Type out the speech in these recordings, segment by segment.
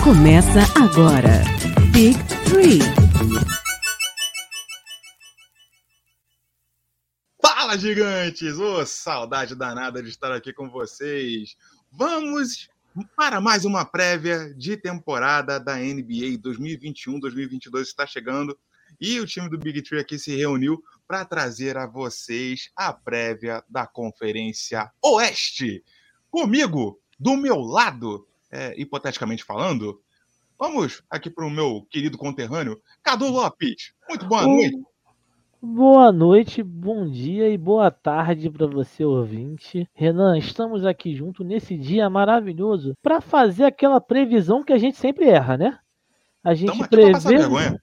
Começa agora. Big Three. Fala, gigantes! Ô, saudade danada de estar aqui com vocês. Vamos para mais uma prévia de temporada da NBA 2021-2022 está chegando e o time do Big Tree aqui se reuniu para trazer a vocês a prévia da Conferência Oeste. Comigo, do meu lado, é, hipoteticamente falando, vamos aqui para o meu querido conterrâneo, Cadu Lopes. Muito boa noite. Boa noite, bom dia e boa tarde para você ouvinte. Renan, estamos aqui junto nesse dia maravilhoso para fazer aquela previsão que a gente sempre erra, né? A gente prevê.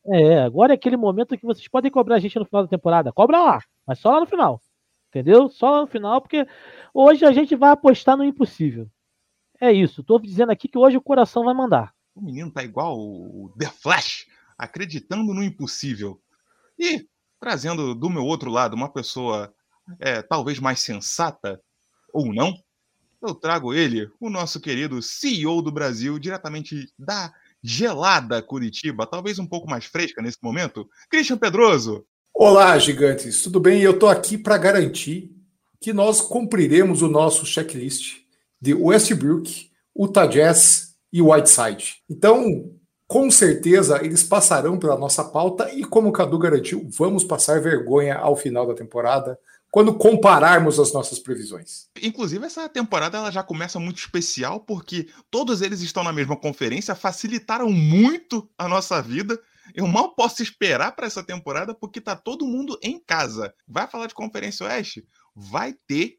É, agora é aquele momento que vocês podem cobrar a gente no final da temporada. Cobra lá, mas só lá no final. Entendeu? Só lá no final, porque hoje a gente vai apostar no impossível. É isso. Tô dizendo aqui que hoje o coração vai mandar. O menino tá igual o The Flash, acreditando no impossível. E trazendo do meu outro lado uma pessoa é, talvez mais sensata, ou não, eu trago ele, o nosso querido CEO do Brasil, diretamente da gelada Curitiba, talvez um pouco mais fresca nesse momento, Christian Pedroso. Olá, gigantes, tudo bem? Eu estou aqui para garantir que nós cumpriremos o nosso checklist de Westbrook, Utah Jazz e Whiteside. Então, com certeza eles passarão pela nossa pauta e, como o Cadu garantiu, vamos passar vergonha ao final da temporada quando compararmos as nossas previsões. Inclusive, essa temporada ela já começa muito especial porque todos eles estão na mesma conferência, facilitaram muito a nossa vida. Eu mal posso esperar para essa temporada porque tá todo mundo em casa. Vai falar de Conferência Oeste? Vai ter,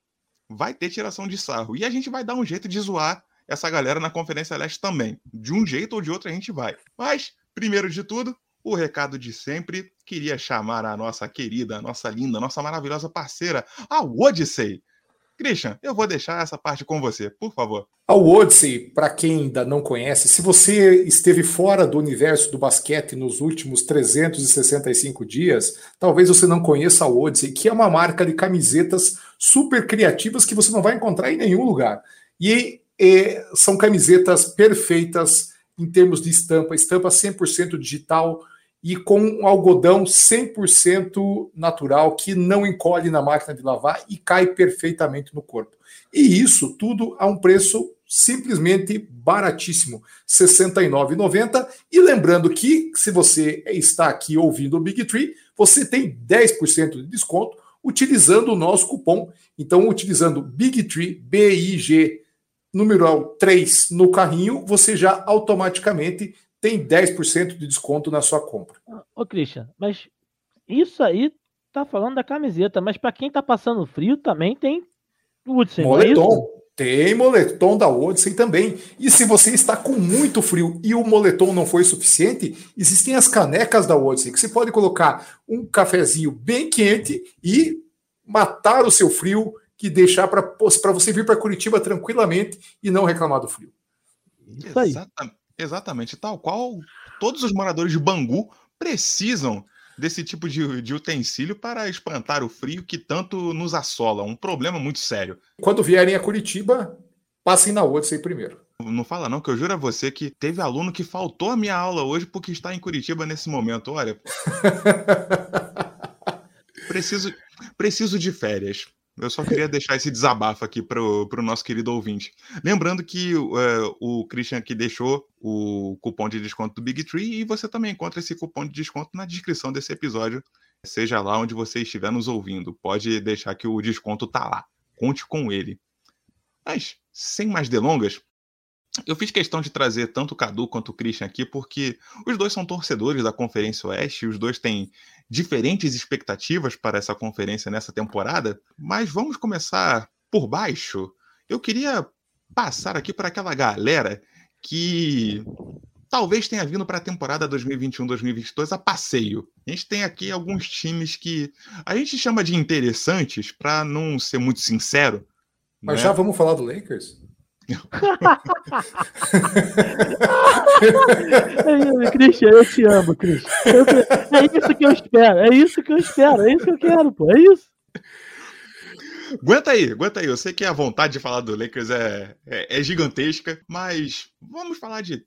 vai ter tiração de sarro. E a gente vai dar um jeito de zoar essa galera na Conferência Leste também. De um jeito ou de outro a gente vai. Mas, primeiro de tudo, o recado de sempre, queria chamar a nossa querida, a nossa linda, a nossa maravilhosa parceira, a Odyssey. Christian, eu vou deixar essa parte com você, por favor. A Odyssey, para quem ainda não conhece, se você esteve fora do universo do basquete nos últimos 365 dias, talvez você não conheça a Odyssey, que é uma marca de camisetas super criativas que você não vai encontrar em nenhum lugar. E e são camisetas perfeitas em termos de estampa, estampa 100% digital e com um algodão 100% natural que não encolhe na máquina de lavar e cai perfeitamente no corpo. E isso tudo a um preço simplesmente baratíssimo, R$ 69,90. E lembrando que se você está aqui ouvindo o Big Tree, você tem 10% de desconto utilizando o nosso cupom. Então, utilizando Big Tree, B-I-G numeral 3 no carrinho, você já automaticamente tem 10% de desconto na sua compra. Ô, Christian, mas isso aí tá falando da camiseta, mas para quem tá passando frio também tem Woodson, é moletom. É tem moletom da Odyssey também. E se você está com muito frio e o moletom não foi suficiente, existem as canecas da Odyssey, que você pode colocar um cafezinho bem quente e matar o seu frio que deixar para você vir para Curitiba tranquilamente e não reclamar do frio. Isso aí. Exatamente, exatamente, tal qual todos os moradores de Bangu precisam desse tipo de, de, utensílio para espantar o frio que tanto nos assola. Um problema muito sério. Quando vierem a Curitiba, passem na Odyssey primeiro. Não fala não, que eu juro a você que teve aluno que faltou a minha aula hoje porque está em Curitiba nesse momento. Olha, preciso, preciso de férias. Eu só queria deixar esse desabafo aqui para o nosso querido ouvinte. Lembrando que é, o Christian aqui deixou o cupom de desconto do Big Tree e você também encontra esse cupom de desconto na descrição desse episódio, seja lá onde você estiver nos ouvindo. Pode deixar que o desconto tá lá. Conte com ele. Mas, sem mais delongas, eu fiz questão de trazer tanto o Cadu quanto o Christian aqui, porque os dois são torcedores da Conferência Oeste, os dois têm diferentes expectativas para essa conferência nessa temporada, mas vamos começar por baixo. Eu queria passar aqui para aquela galera que talvez tenha vindo para a temporada 2021-2022 a passeio. A gente tem aqui alguns times que a gente chama de interessantes, para não ser muito sincero. Mas né? já vamos falar do Lakers? Christian, eu te amo, Christian. é isso que eu espero, é isso que eu espero, é isso que eu quero, pô, é isso. Aguenta aí, aguenta aí. Eu sei que a vontade de falar do Lakers é, é, é gigantesca, mas vamos falar de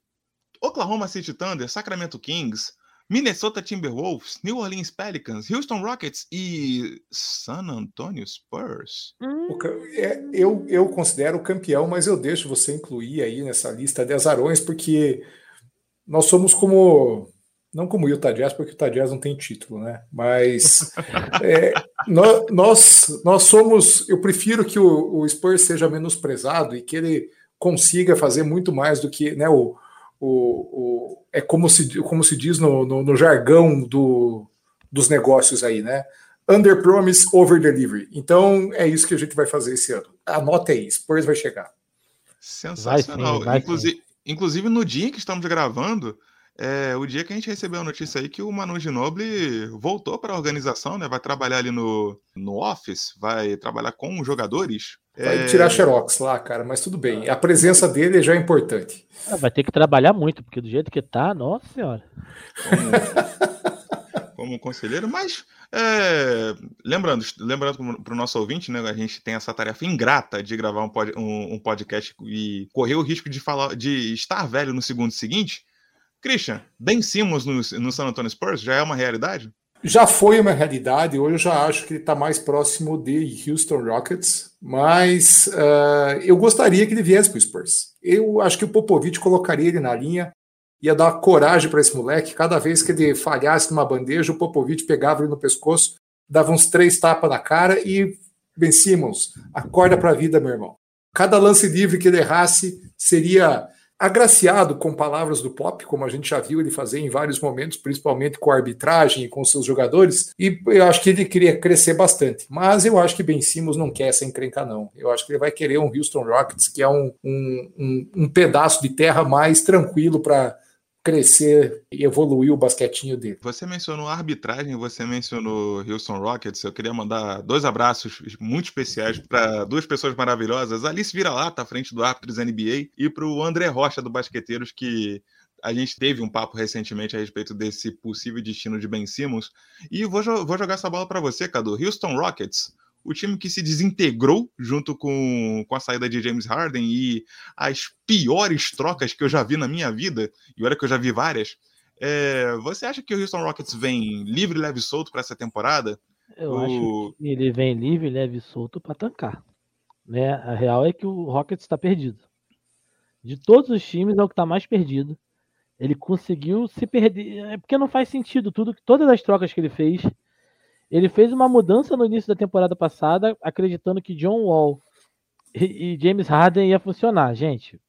Oklahoma City Thunder, Sacramento Kings, Minnesota Timberwolves, New Orleans Pelicans, Houston Rockets e San Antonio Spurs. O ca- é, eu, eu considero o campeão, mas eu deixo você incluir aí nessa lista de azarões, porque nós somos como. Não como o Utah Jazz, porque o Utah Jazz não tem título, né? Mas é, nó- nós, nós somos. Eu prefiro que o, o Spurs seja menosprezado e que ele consiga fazer muito mais do que né, o, o, o- é como se, como se diz no, no, no jargão do, dos negócios aí, né? Under promise, over delivery. Então é isso que a gente vai fazer esse ano. Anota aí, Spurs vai chegar. Sensacional. vai sim. inclusive, inclusive, no dia em que estamos gravando, é o dia que a gente recebeu a notícia aí que o Manu Ginobili voltou para a organização, né? Vai trabalhar ali no, no office, vai trabalhar com os jogadores. Vai É, tirar xerox lá, cara, mas tudo bem. A presença dele já é importante. Ah, Vai ter que trabalhar muito, porque do jeito que tá, nossa senhora. como, como conselheiro, mas é, lembrando, lembrando para o nosso ouvinte, né, a gente tem essa tarefa ingrata de gravar um, pod- um- um podcast e correr o risco de falar, de estar velho no segundo seguinte. Christian, Ben Simmons no, no San Antonio Spurs já é uma realidade? Já foi uma realidade, hoje eu já acho que ele está mais próximo de Houston Rockets, mas ah, eu gostaria que ele viesse para o Spurs. Eu acho que o Popovich colocaria ele na linha, ia dar coragem para esse moleque. Cada vez que ele falhasse numa bandeja, o Popovich pegava ele no pescoço, dava uns três tapas na cara e Ben Simmons, acorda para a vida, meu irmão. Cada lance livre que ele errasse seria agraciado com palavras do Pop, como a gente já viu ele fazer em vários momentos, principalmente com a arbitragem e com seus jogadores, e eu acho que ele queria crescer bastante. Mas eu acho que Ben Simmons não quer essa encrenca, não. Eu acho que ele vai querer um Houston Rockets, que é um, um, um, um pedaço de terra mais tranquilo para crescer e evoluir o basquetinho dele. Você mencionou arbitragem, você mencionou Houston Rockets. Eu queria mandar dois abraços muito especiais para duas pessoas maravilhosas: Alice Vira-Lata, à frente do Árbitros NBA, e para o André Rocha, do Basqueteiros, que a gente teve um papo recentemente a respeito desse possível destino de Ben Simmons. E vou, vou jogar essa bola para você, Cadu. Houston Rockets, o time que se desintegrou junto com, com a saída de James Harden e as piores trocas que eu já vi na minha vida, e olha que eu já vi várias. É, você acha que o Houston Rockets vem livre, leve e solto para essa temporada? Eu acho O- que ele vem livre, leve e solto para tancar. Né? A real é que o Rockets está perdido. De todos os times, é o que está mais perdido. Ele conseguiu se perder. É porque não faz sentido tudo, todas as trocas que ele fez. Ele fez uma mudança no início da temporada passada, acreditando que John Wall e, James Harden ia funcionar. Gente,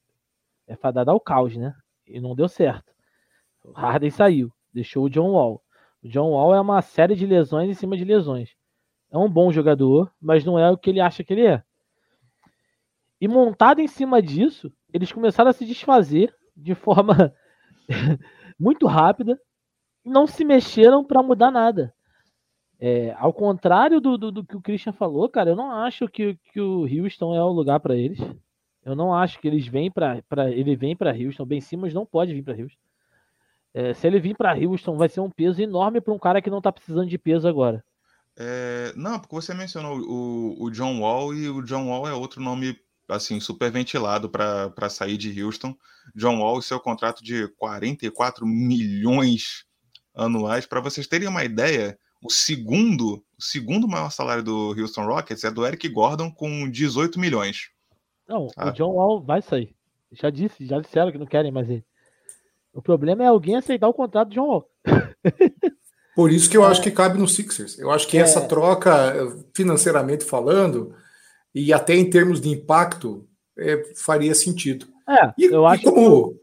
é fadada ao caos, né? E não deu certo. O Harden saiu, deixou o John Wall. O John Wall é uma série de lesões em cima de lesões. É um bom jogador, mas não é o que ele acha que ele é. E montado em cima disso, eles começaram a se desfazer de forma muito rápida e não se mexeram para mudar nada. É, ao contrário do, do, do que o Christian falou, cara, eu não acho que, que o Houston é o lugar para eles. Eu não acho que eles vêm para ele vem para Houston. Ben Simmons não pode vir para Houston. É, se ele vir para Houston, vai ser um peso enorme para um cara que não tá precisando de peso agora. É, não, porque você mencionou o, o John Wall e o John Wall é outro nome assim super ventilado para sair de Houston. John Wall seu contrato de 44 milhões anuais. Para vocês terem uma ideia, o segundo, o segundo maior salário do Houston Rockets é do Eric Gordon com 18 milhões. Não, Ah. o John Wall vai sair. Já disse, já disseram que não querem mais ele. O problema é alguém aceitar o contrato do John Wall. Por isso que eu acho que cabe no Sixers. Eu acho que É. essa troca, financeiramente falando, e até em termos de impacto, é, faria sentido. É, E, eu e acho como, que o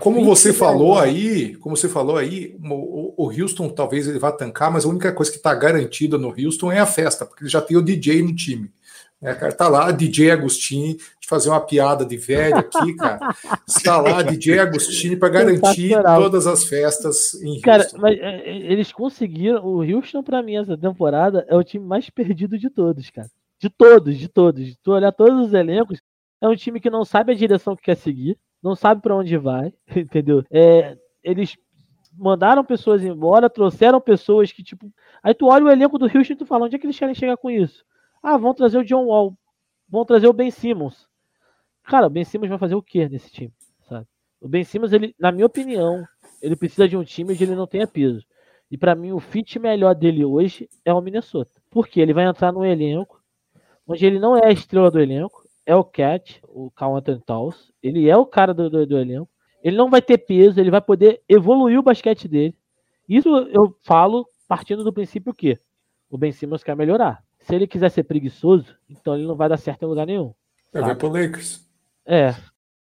como você falou aí, como você falou aí, o, Houston talvez ele vá tancar, mas a única coisa que está garantida no Houston é a festa, porque ele já tem o DJ no time. É, cara, tá lá, DJ Agostini, de fazer uma piada de velho aqui, cara. Está lá, DJ Agostini, para garantir todas as festas em Houston. Cara, mas é, é, eles conseguiram. O Houston, pra mim, essa temporada, é o time mais perdido de todos, cara. De todos, de todos. De tu olhar todos os elencos, é um time que não sabe a direção que quer seguir, não sabe pra onde vai, entendeu? É, eles mandaram pessoas embora, trouxeram pessoas que, tipo. Aí tu olha o elenco do Houston e tu fala, onde é que eles querem chegar com isso? Ah, vão trazer o John Wall, vão trazer o Ben Simmons. Cara, o Ben Simmons vai fazer o quê nesse time, sabe? O Ben Simmons, ele, na minha opinião, ele precisa de um time onde ele não tenha peso. E para mim, o fit melhor dele hoje é o Minnesota. Porque ele vai entrar no elenco onde ele não é a estrela do elenco, é o Cat, o Carl Anthony Towns. Ele é o cara do, do, do elenco. Ele não vai ter peso, ele vai poder evoluir o basquete dele. Isso eu falo partindo do princípio que o Ben Simmons quer melhorar. Se ele quiser ser preguiçoso, então ele não vai dar certo em lugar nenhum. Vai pro Lakers. É,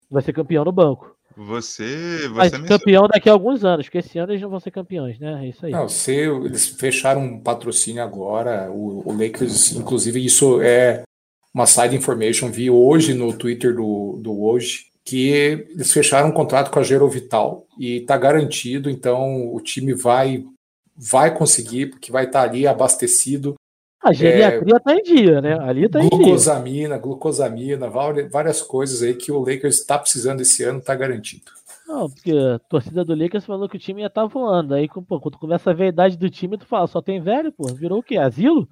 vai ser campeão no banco. Você, Mas você campeão daqui a alguns anos, porque esse ano eles não vão ser campeões, né? É isso aí. Não, se eles fecharam um patrocínio agora, o, o Lakers, inclusive, isso é uma side information, vi hoje no Twitter do, do hoje, que eles fecharam um contrato com a Gero Vital e tá garantido, então o time vai vai conseguir, porque vai estar ali abastecido. A geriatria é, tá em dia, né? Ali tá em dia. Glucosamina, glucosamina, várias coisas aí que o Lakers está precisando esse ano, tá garantido. Não, porque a torcida do Lakers falou que o time ia estar tá voando. Aí, pô, quando começa a ver a idade do time, tu fala, só tem velho, pô. Virou o quê? Asilo?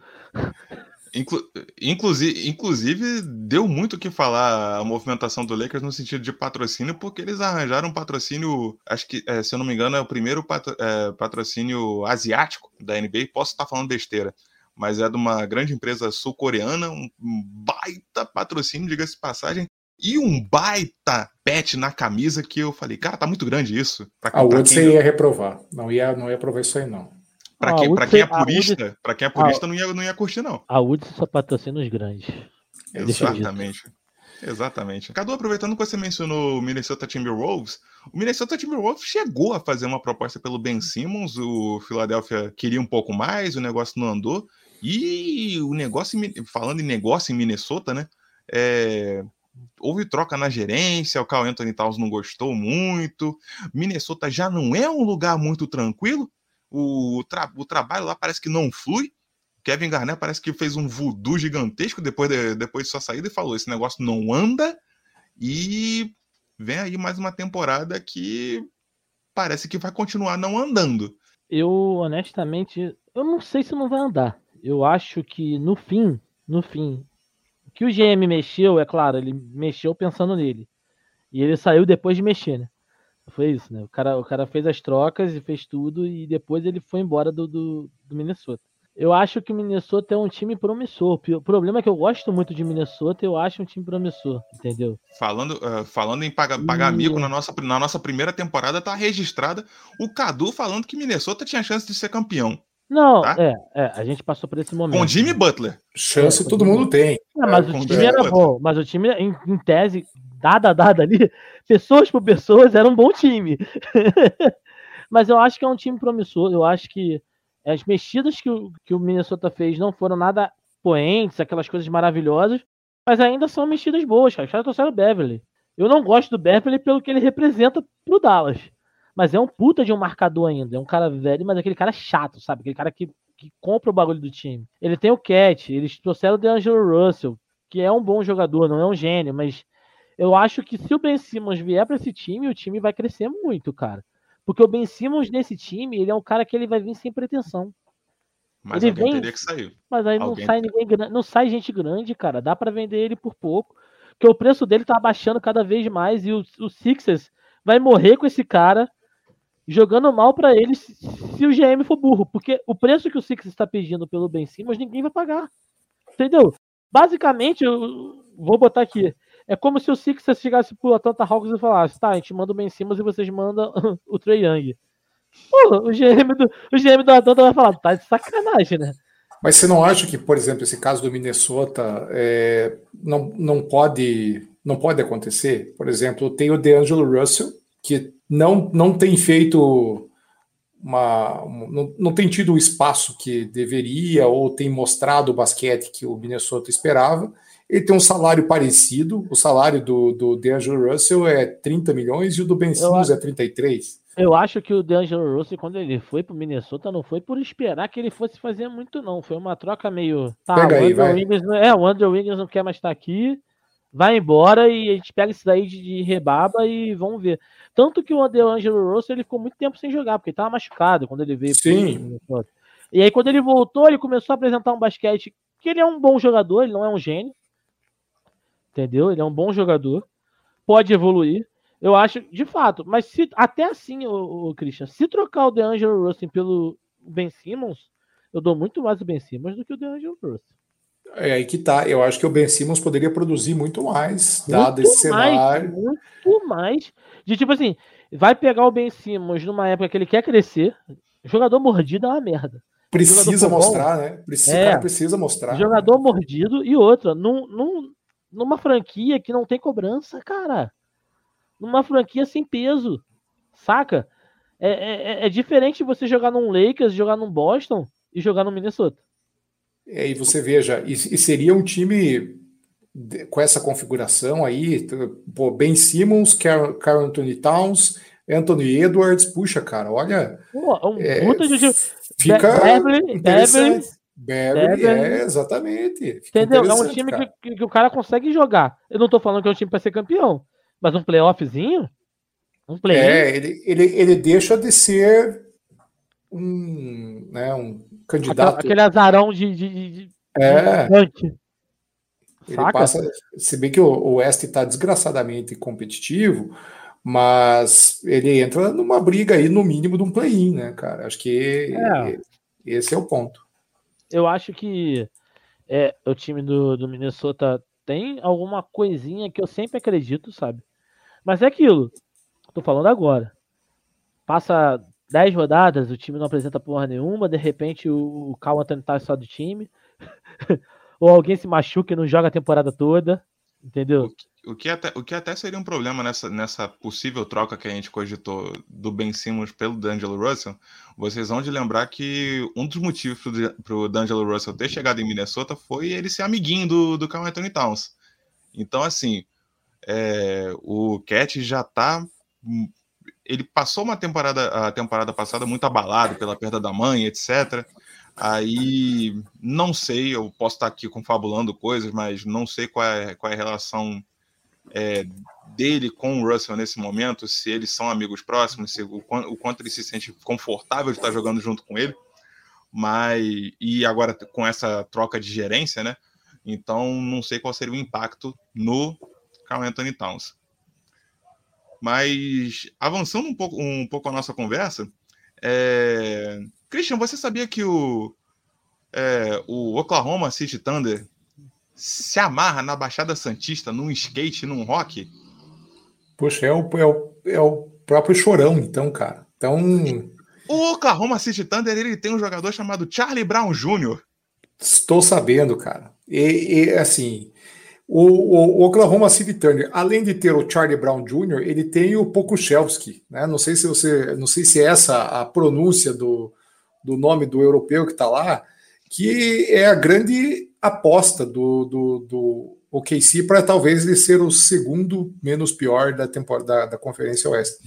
Inclu inclusive, inclusive, deu muito o que falar a movimentação do Lakers no sentido de patrocínio, porque eles arranjaram um patrocínio, acho que, é, se eu não me engano, é o primeiro patro é, patrocínio asiático da NBA. Posso estar falando besteira, mas é de uma grande empresa sul-coreana, um, baita patrocínio, diga-se de passagem, e um baita pet na camisa que eu falei, cara, tá muito grande isso. a Wood você ia reprovar, não ia, não ia aprovar isso aí não. Pra, quem, pra quem é purista, para quem é purista não, ia, não ia curtir, não. A Woods só patrocina os grandes. Exatamente. Exatamente. Cadu, aproveitando que você mencionou o Minnesota Timberwolves, o Minnesota Timberwolves chegou a fazer uma proposta pelo Ben Simmons, o Philadelphia queria um pouco mais, o negócio não andou, e o negócio, falando em negócio em Minnesota, né, é, houve troca na gerência, o Carl Anthony Towns não gostou muito, Minnesota já não é um lugar muito tranquilo, o, tra o trabalho lá parece que não flui. Kevin Garnett parece que fez um voodoo gigantesco depois de, depois de sua saída e falou: esse negócio não anda. E vem aí mais uma temporada que parece que vai continuar não andando. Eu, honestamente, eu não sei se não vai andar. Eu acho que no fim, no fim, o que o GM mexeu, é claro, ele mexeu pensando nele. E ele saiu depois de mexer, né? Foi isso, né? O cara, o cara fez as trocas e fez tudo e depois ele foi embora do, do, do Minnesota. Eu acho que o Minnesota é um time promissor. O problema é que eu gosto muito de Minnesota, eu acho um time promissor, entendeu? Falando, uh, falando em pagar, pagar mico, na nossa, na nossa primeira temporada tá registrada o Cadu falando que Minnesota tinha chance de ser campeão. Não, tá? é, é, a gente passou por esse momento. Com Jimmy Butler. Chance é, todo mundo tem. É, mas é, o time era bom, mas o time, em, em tese, dada, dada ali, pessoas por pessoas, era um bom time. Mas eu acho que é um time promissor. Eu acho que as mexidas que o, que o Minnesota fez não foram nada poentes, aquelas coisas maravilhosas, mas ainda são mexidas boas, cara. Os caras trouxeram o Beverly. Eu não gosto do Beverly pelo que ele representa pro Dallas. Mas é um puta de um marcador ainda. É um cara velho, mas aquele cara chato, sabe? Aquele cara que, que compra o bagulho do time. Ele tem o Cat, eles trouxeram o DeAngelo Russell, que é um bom jogador, não é um gênio, mas eu acho que se o Ben Simmons vier para esse time, o time vai crescer muito, cara. Porque o Ben Simmons nesse time, ele é um cara que ele vai vir sem pretensão. Mas ele vem, teria que sair. Mas aí não sai ninguém não sai gente grande, cara. Dá para vender ele por pouco. Porque o preço dele tá abaixando cada vez mais e o, o Sixers vai morrer com esse cara jogando mal para ele se, o GM for burro. Porque o preço que o Sixers está pedindo pelo Ben Simmons, ninguém vai pagar. Entendeu? Basicamente, eu vou botar aqui. É como se o Sixers chegasse pro Atlanta Hawks e falasse, tá, a gente manda o Ben Simmons e vocês mandam o Trey Young. Pô, o GM do, o GM do Atlanta vai falar, tá de sacanagem, né? Mas você não acha que, por exemplo, esse caso do Minnesota é, não, não, pode, não pode acontecer? Por exemplo, tem o DeAngelo Russell, que não, não tem feito uma. Não, não tem tido o espaço que deveria, ou tem mostrado o basquete que o Minnesota esperava. Ele tem um salário parecido. O salário do, do DeAngelo Russell é 30 milhões e o do Ben Simmons é 33. Eu acho que o DeAngelo Russell, quando ele foi pro Minnesota, não foi por esperar que ele fosse fazer muito, não. Foi uma troca meio. Tá, Pega aí, vai. Wiggins, é, o Andrew Wiggins não quer mais estar aqui. Vai embora e a gente pega isso daí de, de rebaba e vamos ver. Tanto que o DeAngelo Russell ele ficou muito tempo sem jogar, porque ele tava machucado quando ele veio. Sim. Pro e aí, quando ele voltou, ele começou a apresentar um basquete que ele é um bom jogador, ele não é um gênio entendeu? Ele é um bom jogador, pode evoluir. Eu acho, de fato, mas se, até assim, o, Christian, se trocar o DeAngelo Russell pelo Ben Simmons, eu dou muito mais o Ben Simmons do que o DeAngelo Russell. É aí que tá. Eu acho que o Ben Simmons poderia produzir muito mais, muito dado esse mais, cenário. Muito mais. De tipo assim, vai pegar o Ben Simmons numa época que ele quer crescer. Jogador mordido é uma merda. Precisa mostrar, né? Precisa, é, precisa mostrar. Jogador mordido e outra, num, num, numa franquia que não tem cobrança, cara. Numa franquia sem peso, saca? É, é, é, é diferente você jogar num Lakers, jogar num Boston e jogar no Minnesota. É, e você veja, e, e seria um time com essa configuração aí, pô, Ben Simmons, Carl, Carl Anthony Towns, Anthony Edwards, puxa, cara, olha. Pô, um é, de... Fica Beverly, Beverly, Beverly, é, exatamente. Entendeu? É um time que, que, o cara consegue jogar. Eu não tô falando que é um time para ser campeão, mas um playoffzinho, um play É, ele, ele, ele deixa de ser um, né, um candidato. Aquele, azarão de, de, de, é. De ele passa, se bem que o, o West está desgraçadamente competitivo, mas ele entra numa briga aí, no mínimo, de um play-in, né, cara? Acho que é. esse é o ponto. Eu acho que é, o time do, do Minnesota tem alguma coisinha que eu sempre acredito, sabe? Mas é aquilo. Tô falando agora. Passa 10 rodadas, o time não apresenta porra nenhuma, de repente o, o Cal Anthony tá só do time. ou alguém se machuca e não joga a temporada toda, entendeu? O que, até, o que até seria um problema nessa, nessa possível troca que a gente cogitou do Ben Simmons pelo D'Angelo Russell, vocês vão de lembrar que um dos motivos para o D'Angelo Russell ter chegado em Minnesota foi ele ser amiguinho do, do Carl Anthony Towns. Então, assim, é, o Cat já tá ele passou uma temporada a temporada passada muito abalado pela perda da mãe, etc. Aí não sei, eu posso estar aqui confabulando coisas, mas não sei qual é, qual é a relação é, dele com o Russell nesse momento, se eles são amigos próximos, se, o, o quanto ele se sente confortável de estar jogando junto com ele. Mas e agora com essa troca de gerência, né? Então não sei qual seria o impacto no Carl Anthony Towns. Mas avançando um pouco, um pouco a nossa conversa, é, Christian, você sabia que o, é, o Oklahoma City Thunder se amarra na Baixada Santista num skate, num rock? Poxa, é o, é o, é o próprio chorão, então, cara. Então. O Oklahoma City Thunder ele tem um jogador chamado Charlie Brown Jr. Estou sabendo, cara. E, e assim, o, o, o, Oklahoma City Thunder, além de ter o Charlie Brown Jr., ele tem o Pokusevski, né? Não sei se você, não sei se é essa a pronúncia do, do nome do europeu que está lá, que é a grande aposta do, do, do OKC para talvez ele ser o segundo menos pior da temporada da, da Conferência Oeste.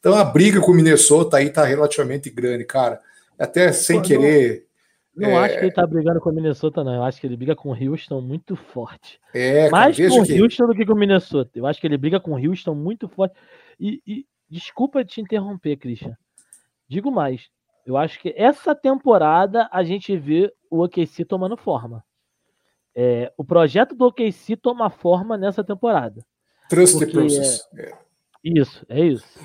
Então a briga com o Minnesota aí está relativamente grande, cara. Até sem Pô, querer. Não, é... acho que ele está brigando com o Minnesota, não. Eu acho que ele briga com o Houston muito forte. É, Mais com o que... Houston do que com o Minnesota. Eu acho que ele briga com o Houston muito forte. E, e desculpa te interromper, Christian. Digo mais. Eu acho que essa temporada a gente vê o OKC tomando forma. É, o projeto do OKC toma forma nessa temporada. Trust the process. É... Isso, é isso.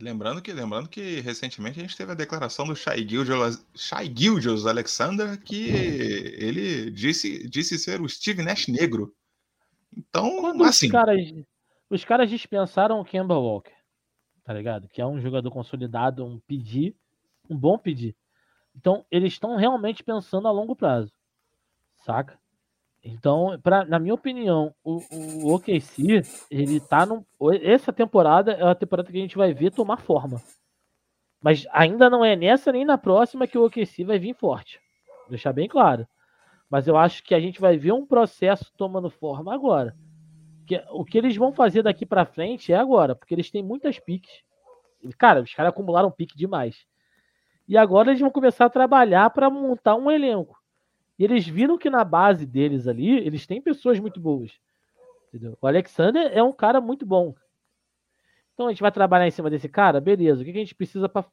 Lembrando que, lembrando que recentemente a gente teve a declaração do Shai Gilgeous, Shai Gilgeous Alexander que ele disse, disse ser o Steve Nash negro. Então, Quando assim. Os caras, os caras dispensaram o Kemba Walker tá ligado? Que é um jogador consolidado, um pedir, um bom pedir. Então, eles estão realmente pensando a longo prazo, saca? Então, pra, na minha opinião, o, o OKC, ele tá no. Essa temporada é a temporada que a gente vai ver tomar forma. Mas ainda não é nessa nem na próxima que o OKC vai vir forte. Vou deixar bem claro. Mas eu acho que a gente vai ver um processo tomando forma agora que, o que eles vão fazer daqui para frente é agora, porque eles têm muitas piques. Cara, os caras acumularam pique demais. E agora eles vão começar a trabalhar para montar um elenco. E eles viram que na base deles ali, eles têm pessoas muito boas. Entendeu? O Alexander é um cara muito bom. Então a gente vai trabalhar em cima desse cara, beleza. O que a gente precisa para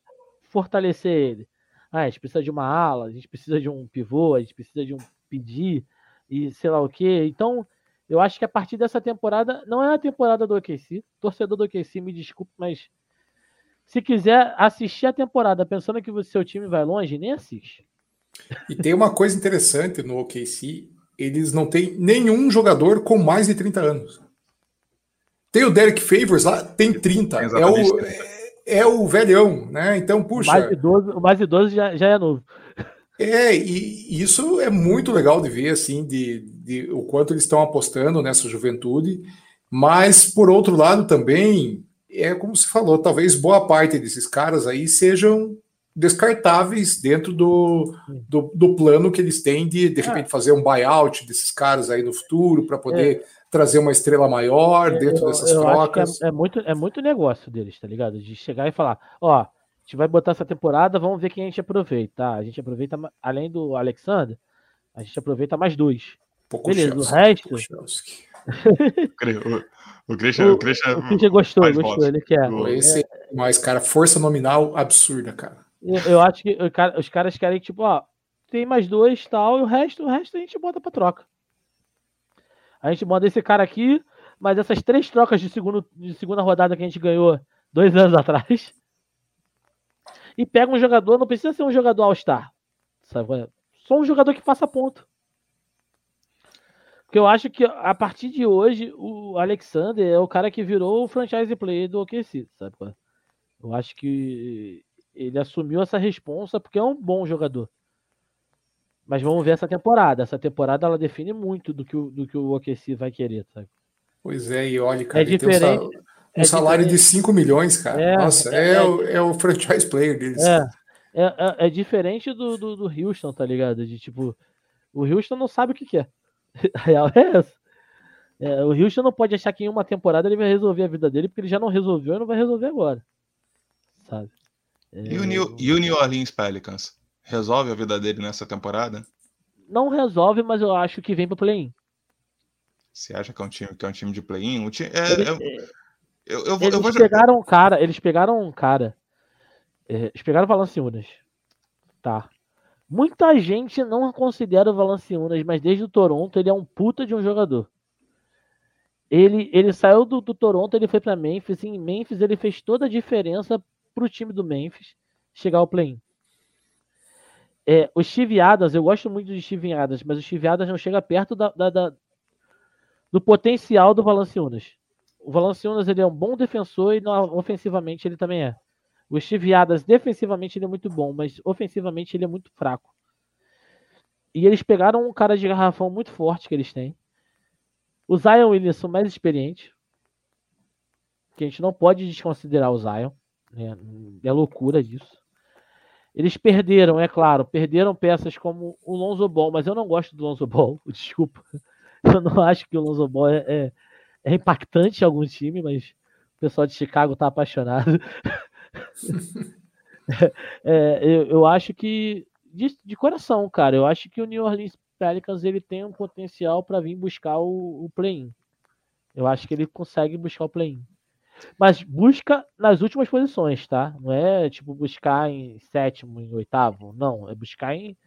fortalecer ele? Ah, a gente precisa de uma ala, a gente precisa de um pivô, a gente precisa de um pedir e sei lá o que. Então Eu acho que a partir dessa temporada, não é a temporada do OKC, torcedor do OKC, me desculpe, mas se quiser assistir a temporada pensando que o seu time vai longe, nem assiste. E tem uma coisa interessante no OKC, eles não têm nenhum jogador com mais de 30 anos. Tem o Derek Favors lá, tem 30. É o, é, é, o velhão, né? Então, puxa. O mais idoso, o mais idoso já, já é novo. É, e isso é muito legal de ver, assim, de, de o quanto eles estão apostando nessa juventude. Mas, por outro lado, também, é como se falou, talvez boa parte desses caras aí sejam descartáveis dentro do, do, do, plano que eles têm de, de repente, fazer um buyout desses caras aí no futuro para poder é. trazer uma estrela maior é, dentro eu, dessas eu trocas. É, é, muito, é muito negócio deles, tá ligado? De chegar e falar: ó, a gente vai botar essa temporada, vamos ver quem a gente aproveita. Tá? A gente aproveita, além do Alexander, a gente aproveita mais dois. Pouco Beleza, o resto. O, o Christian, o, Christian, o Christian gostou, gostou, ele quer. Esse, mas, cara, força nominal absurda, cara. Eu, eu acho que os caras querem, tipo, ó, tem mais dois tal, e o resto, o resto a gente bota pra troca. A gente manda esse cara aqui, mas essas três trocas de, segundo, de segunda rodada que a gente ganhou dois anos atrás. E pega um jogador, não precisa ser um jogador All-Star. Só um jogador que faça ponto. Porque eu acho que a partir de hoje, o Alexander é o cara que virou o franchise player do OKC, sabe? Eu acho que ele assumiu essa responsa porque é um bom jogador. Mas vamos ver essa temporada. Essa temporada ela define muito do que o, do que o OKC vai querer, sabe? Pois é, e olha, cara, é diferente, um, um é salário diferente. de 5 milhões, cara. É, Nossa, é, é, o, é o franchise player deles. É, é, é, é diferente do, do, do, Houston, tá ligado? De tipo, o Houston não sabe o que, que é. A real é essa. É, o Houston não pode achar que em uma temporada ele vai resolver a vida dele, porque ele já não resolveu e não vai resolver agora. Sabe? E, o New, e o New Orleans Pelicans? Resolve a vida dele nessa temporada? Não resolve, mas eu acho que vem para play-in. Você acha que é um time, que é um time de play-in? é, eles, é, eu, eu, eles vou... pegaram um cara, eles pegaram um cara. É, eles pegaram o Valanciunas. Tá. Muita gente não considera o Valanciunas, mas desde o Toronto ele é um puta de um jogador. Ele, ele saiu do, do Toronto, ele foi para Memphis. Em Memphis ele fez toda a diferença para o time do Memphis chegar ao play-in. É, o Steve Adams, eu gosto muito de Steve Adams, mas o Steve Adams não chega perto da, da, da, do potencial do Valanciunas. O Valanciunas ele é um bom defensor e ofensivamente ele também é. O Steve Adams defensivamente ele é muito bom, mas ofensivamente ele é muito fraco. E eles pegaram um cara de garrafão muito forte que eles têm. O Zion Williamson mais experiente, que a gente não pode desconsiderar o Zion. Né? É loucura disso. Eles perderam, é claro, perderam peças como o Lonzo Ball, mas eu não gosto do Lonzo Ball, desculpa. Eu não acho que o Lonzo Ball é, é, é impactante em algum time, mas o pessoal de Chicago está apaixonado. é, eu, eu, acho que, de, de, coração, cara, eu acho que o New Orleans Pelicans ele tem um potencial para vir buscar o, o play-in. Eu acho que ele consegue buscar o play-in. Mas busca nas últimas posições, tá? Não é tipo buscar em sétimo, em oitavo. Não, é buscar em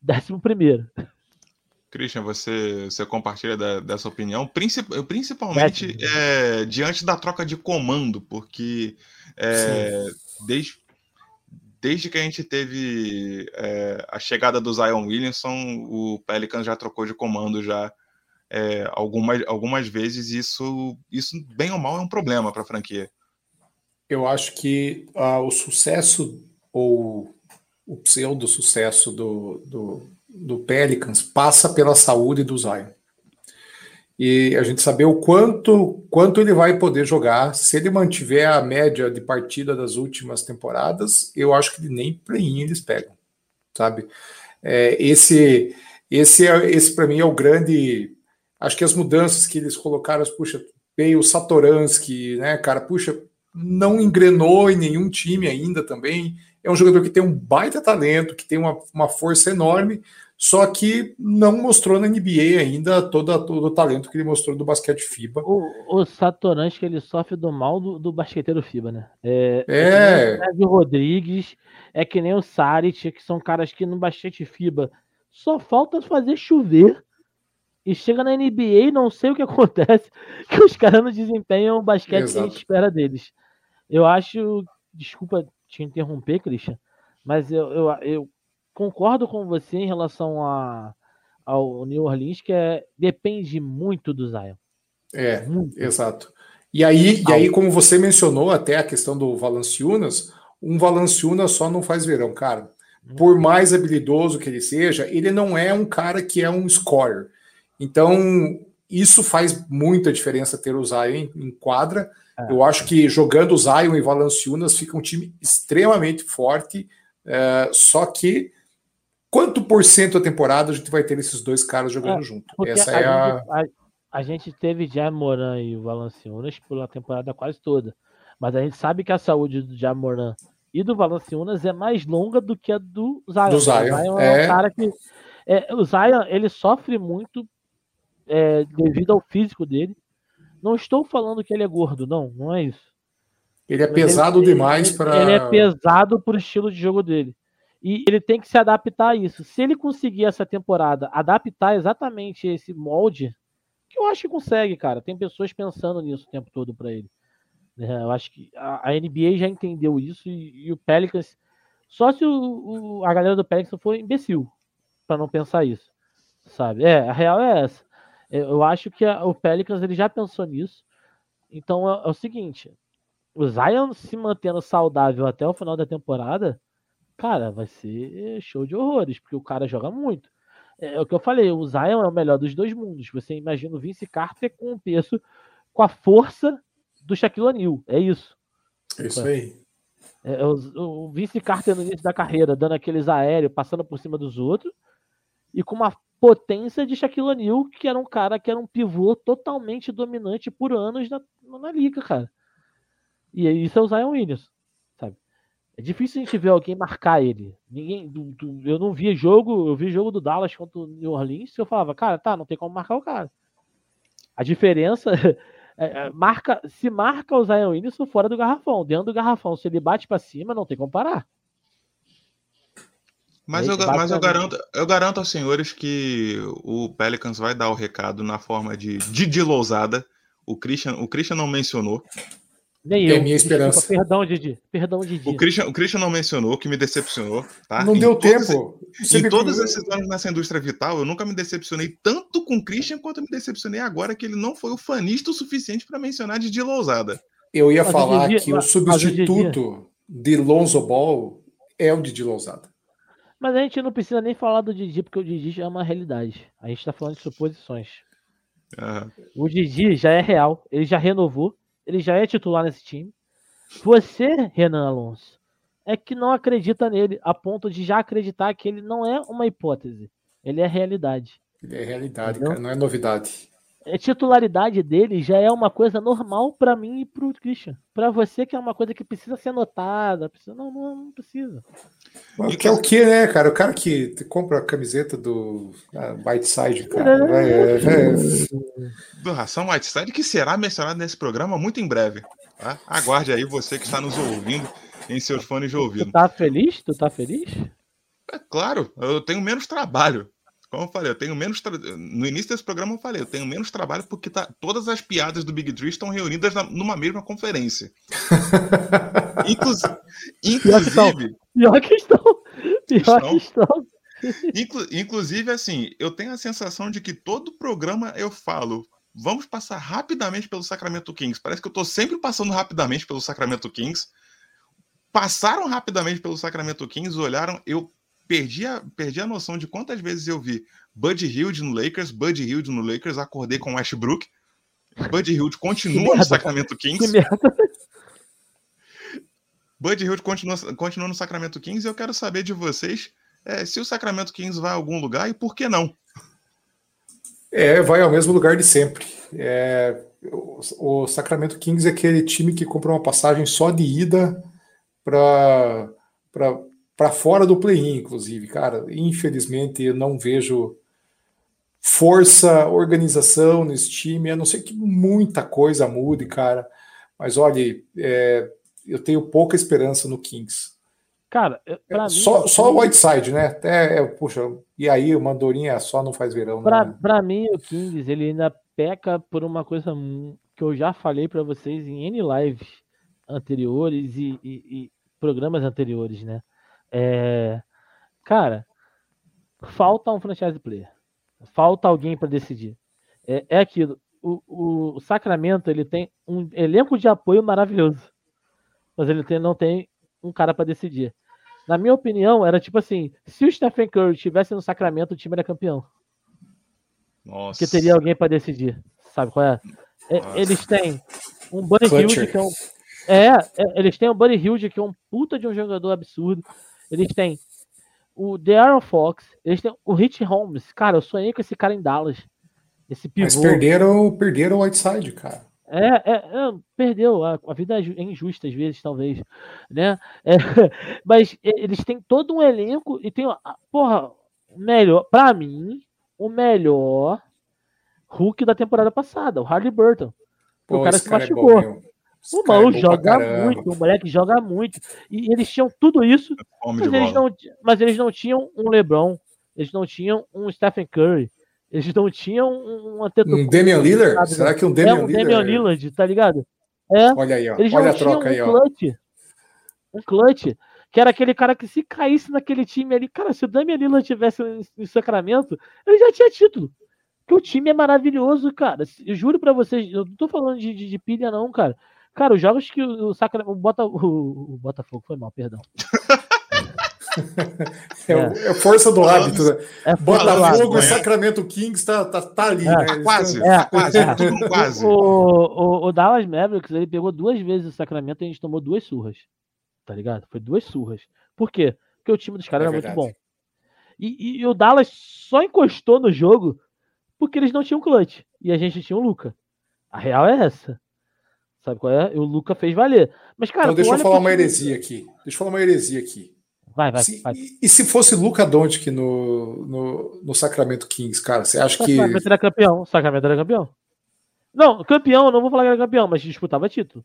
décimo primeiro. Christian, você, você compartilha da, dessa opinião, princip, principalmente é, diante da troca de comando, porque é, desde, desde que a gente teve é, a chegada do Zion Williamson, o Pelicans já trocou de comando já é, algumas, algumas vezes isso, isso, bem ou mal, é um problema para a franquia. Eu acho que uh, o sucesso ou o pseudo-sucesso do, do, do Pelicans passa pela saúde do Zion. E a gente saber o quanto, quanto ele vai poder jogar. Se ele mantiver a média de partida das últimas temporadas, eu acho que nem play-in eles pegam, sabe? É, esse, esse, é, esse para mim é o grande Acho que as mudanças que eles colocaram, puxa, veio o Satoransky, né, cara, puxa, não engrenou em nenhum time ainda também. É um jogador que tem um baita talento, que tem uma, uma força enorme, só que não mostrou na NBA ainda todo, todo o talento que ele mostrou do basquete FIBA. O, o Satoransky, ele sofre do mal do, do basqueteiro FIBA, né? É. é... é o Rodrigues, é que nem o Saric, que são caras que no basquete FIBA só falta fazer chover E chega na NBA, não sei o que acontece, que os caras não desempenham o basquete Exato. que a gente espera deles. Eu acho, desculpa te interromper, Christian, mas eu, eu, eu concordo com você em relação a, ao New Orleans, que é, depende muito do Zion. É, muito. exato. E aí, e aí, como você mencionou até a questão do Valanciunas, um Valanciunas só não faz verão, cara. Por mais habilidoso que ele seja, ele não é um cara que é um scorer. Então, isso faz muita diferença ter o Zion em quadra. É. Eu acho que jogando o Zion e Valanciunas fica um time extremamente forte. É, só que quanto por cento da temporada a gente vai ter esses dois caras jogando é, junto? Essa é a, a, a gente teve Jamoran e o Valanciunas pela temporada quase toda. Mas a gente sabe que a saúde do Jamoran e do Valanciunas é mais longa do que a do Zion. Do Zion, o Zion é, é um cara que. É, o Zion ele sofre muito é, devido ao físico dele. Não estou falando que ele é gordo, não, não é isso. Ele é pesado ele, demais para. Ele é pesado para o estilo de jogo dele. E ele tem que se adaptar a isso. Se ele conseguir essa temporada adaptar exatamente esse molde que eu acho que consegue, cara. Tem pessoas pensando nisso o tempo todo para ele. É, eu acho que a, a, NBA já entendeu isso e, e o Pelicans. Só se o, o, a galera do Pelicans for imbecil para não pensar isso, sabe? É, a real é essa. Eu acho que a, o Pelicans ele já pensou nisso. Então é, é o seguinte: o Zion se mantendo saudável até o final da temporada, cara, vai ser show de horrores, porque o cara joga muito. É, é, o que eu falei, o Zion é o melhor dos dois mundos. Você imagina o Vince Carter com o peso, com a força do Shaquille O'Neal. É isso. É isso aí. É, é, o, o Vince Carter no início da carreira, dando aqueles aéreos, passando por cima dos outros, e com uma potência de Shaquille O'Neal, que era um cara que era um pivô totalmente dominante por anos na, na liga, cara. E isso é o Zion Williams. É difícil a gente ver alguém marcar ele. Ninguém, eu não vi jogo, eu vi jogo do Dallas contra o New Orleans, e eu falava, cara, tá, não tem como marcar o cara. A diferença é, é, marca, se marca o Zion Williamson fora do garrafão, dentro do garrafão, se ele bate para cima, não tem como parar. Mas, eu, mas eu, garanto, eu garanto aos senhores que o Pelicans vai dar o recado na forma de Didi Lousada. O Christian, o Christian não mencionou, nem é eu. minha esperança. Desculpa, perdão, Didi. Perdão, Didi. O Christian, o Christian não mencionou, que me decepcionou. Tá? Não em deu tempo. em todos esses anos nessa indústria vital, eu nunca me decepcionei tanto com o Christian quanto eu me decepcionei agora que ele não foi o fanista o suficiente para mencionar Didi Lousada. Eu ia mas falar Didi, que o substituto de Lonzo Ball é o Didi Lousada. Mas a gente não precisa nem falar do Didi, porque o Didi já é uma realidade. A gente está falando de suposições. Uhum. O Didi já é real, ele já renovou ele já é titular nesse time. Você, Renan Alonso, é que não acredita nele, a ponto de já acreditar que ele não é uma hipótese, ele é realidade. Ele é realidade, cara, não é novidade. A titularidade dele já é uma coisa normal para mim e pro Christian. Para você que é uma coisa que precisa ser notada, precisa não, não, não precisa. Mas que é o que, né, cara? O cara que compra a camiseta do Whiteside, cara. É, é, é. Do Ração Whiteside, que será mencionado nesse programa muito em breve. Tá? Aguarde aí você que está nos ouvindo em seus fones de ouvido. Tu tá feliz? Tu tá feliz? É claro, eu tenho menos trabalho. Como eu falei, eu tenho menos. Tra... No início desse programa eu falei, eu tenho menos trabalho porque tá... todas as piadas do Big Tree estão reunidas na... numa mesma conferência. Inclusive. Inclusive. Pior que estão. Pior que estão. Inclu... Inclusive, assim, eu tenho a sensação de que todo programa eu falo. Vamos passar rapidamente pelo Sacramento Kings. Parece que eu estou sempre passando rapidamente pelo Sacramento Kings. Passaram rapidamente pelo Sacramento Kings, olharam. Eu perdi a, perdi a noção de quantas vezes eu vi Bud Hill no Lakers, Bud Hill no Lakers, acordei com Westbrook. Bud Hill continua no Sacramento Kings. Bud Hill continua, continua no Sacramento Kings e eu quero saber de vocês é, se o Sacramento Kings vai a algum lugar e por que não. É, vai ao mesmo lugar de sempre. É, o, o Sacramento Kings é aquele time que compra uma passagem só de ida para para fora do play-in, inclusive, cara. Infelizmente, eu não vejo força, organização nesse time, a não ser que muita coisa mude, cara. Mas olha, é, eu tenho pouca esperança no Kings. Cara, pra mim. Só, só o Whiteside, né? Até, puxa, e aí o Mandorinha só não faz verão, pra, né? pra mim, o Kings, ele ainda peca por uma coisa que eu já falei para vocês em N lives anteriores e, e, e programas anteriores, né? É, cara, falta um franchise player. Falta alguém para decidir. É, é aquilo. O, o, Sacramento ele tem um elenco de apoio maravilhoso, mas ele tem, não tem um cara para decidir. Na minha opinião, era tipo assim: se o Stephen Curry estivesse no Sacramento, o time era campeão. Nossa. Porque teria alguém para decidir. Sabe qual é? é eles têm um Buddy Hilde que é um. É, é, eles têm o Buddy Hilde, que é um puta de um jogador absurdo. Eles têm o De'Aaron Fox, eles têm o Rich Holmes. Cara, eu sonhei com esse cara em Dallas. Esse pivô. Mas perderam, perderam o Whiteside, cara. É, é, é perdeu. A, a, vida é injusta às vezes, talvez. Né? É, mas eles têm todo um elenco e tem. Porra, melhor. Pra mim, o melhor Hulk da temporada passada, o Harley Burton. Pô, o cara se machucou. É o maluco é joga muito, o moleque joga muito. E eles tinham tudo isso, mas eles, não, mas eles não tinham um LeBron, eles não tinham um Stephen Curry, eles não tinham um Um Damian Lillard? Sabe? Será que um Damian é, um Lillard? Damian Lillard, tá ligado? É. Olha aí, ó. Eles Olha não a troca aí, um ó. Clutch, um clutch, que era aquele cara que se caísse naquele time ali, cara, se o Damian Lillard tivesse em Sacramento, ele já tinha título. Porque o time é maravilhoso, cara. Eu juro para vocês, eu não tô falando de, de, de, pilha, não, cara. Cara, os jogos que o, Sacramento. O, Bota, o, o Botafogo foi mal, perdão. É, é, força do hábito. Né? É Botafogo, é. Sacramento Kings tá, tá, tá ali, é. né? Quase, é. quase, quase. O, o, o, Dallas Mavericks ele pegou duas vezes o Sacramento e a gente tomou duas surras. Tá ligado? Foi duas surras. Por quê? Porque o time dos caras é era verdade. muito bom. E, e, e, o Dallas só encostou no jogo porque eles não tinham clutch. E a gente tinha o Luca. A real é essa. Sabe qual é? E o Luca fez valer. Mas, cara. Então, deixa eu falar uma heresia aqui. Deixa eu falar uma heresia aqui. Vai, vai, se, vai. E, se fosse Luca Doncic no, no, no Sacramento Kings, cara, você acha que. Sacramento era campeão. Sacramento era campeão. Não, campeão, não vou falar que era campeão, mas disputava título.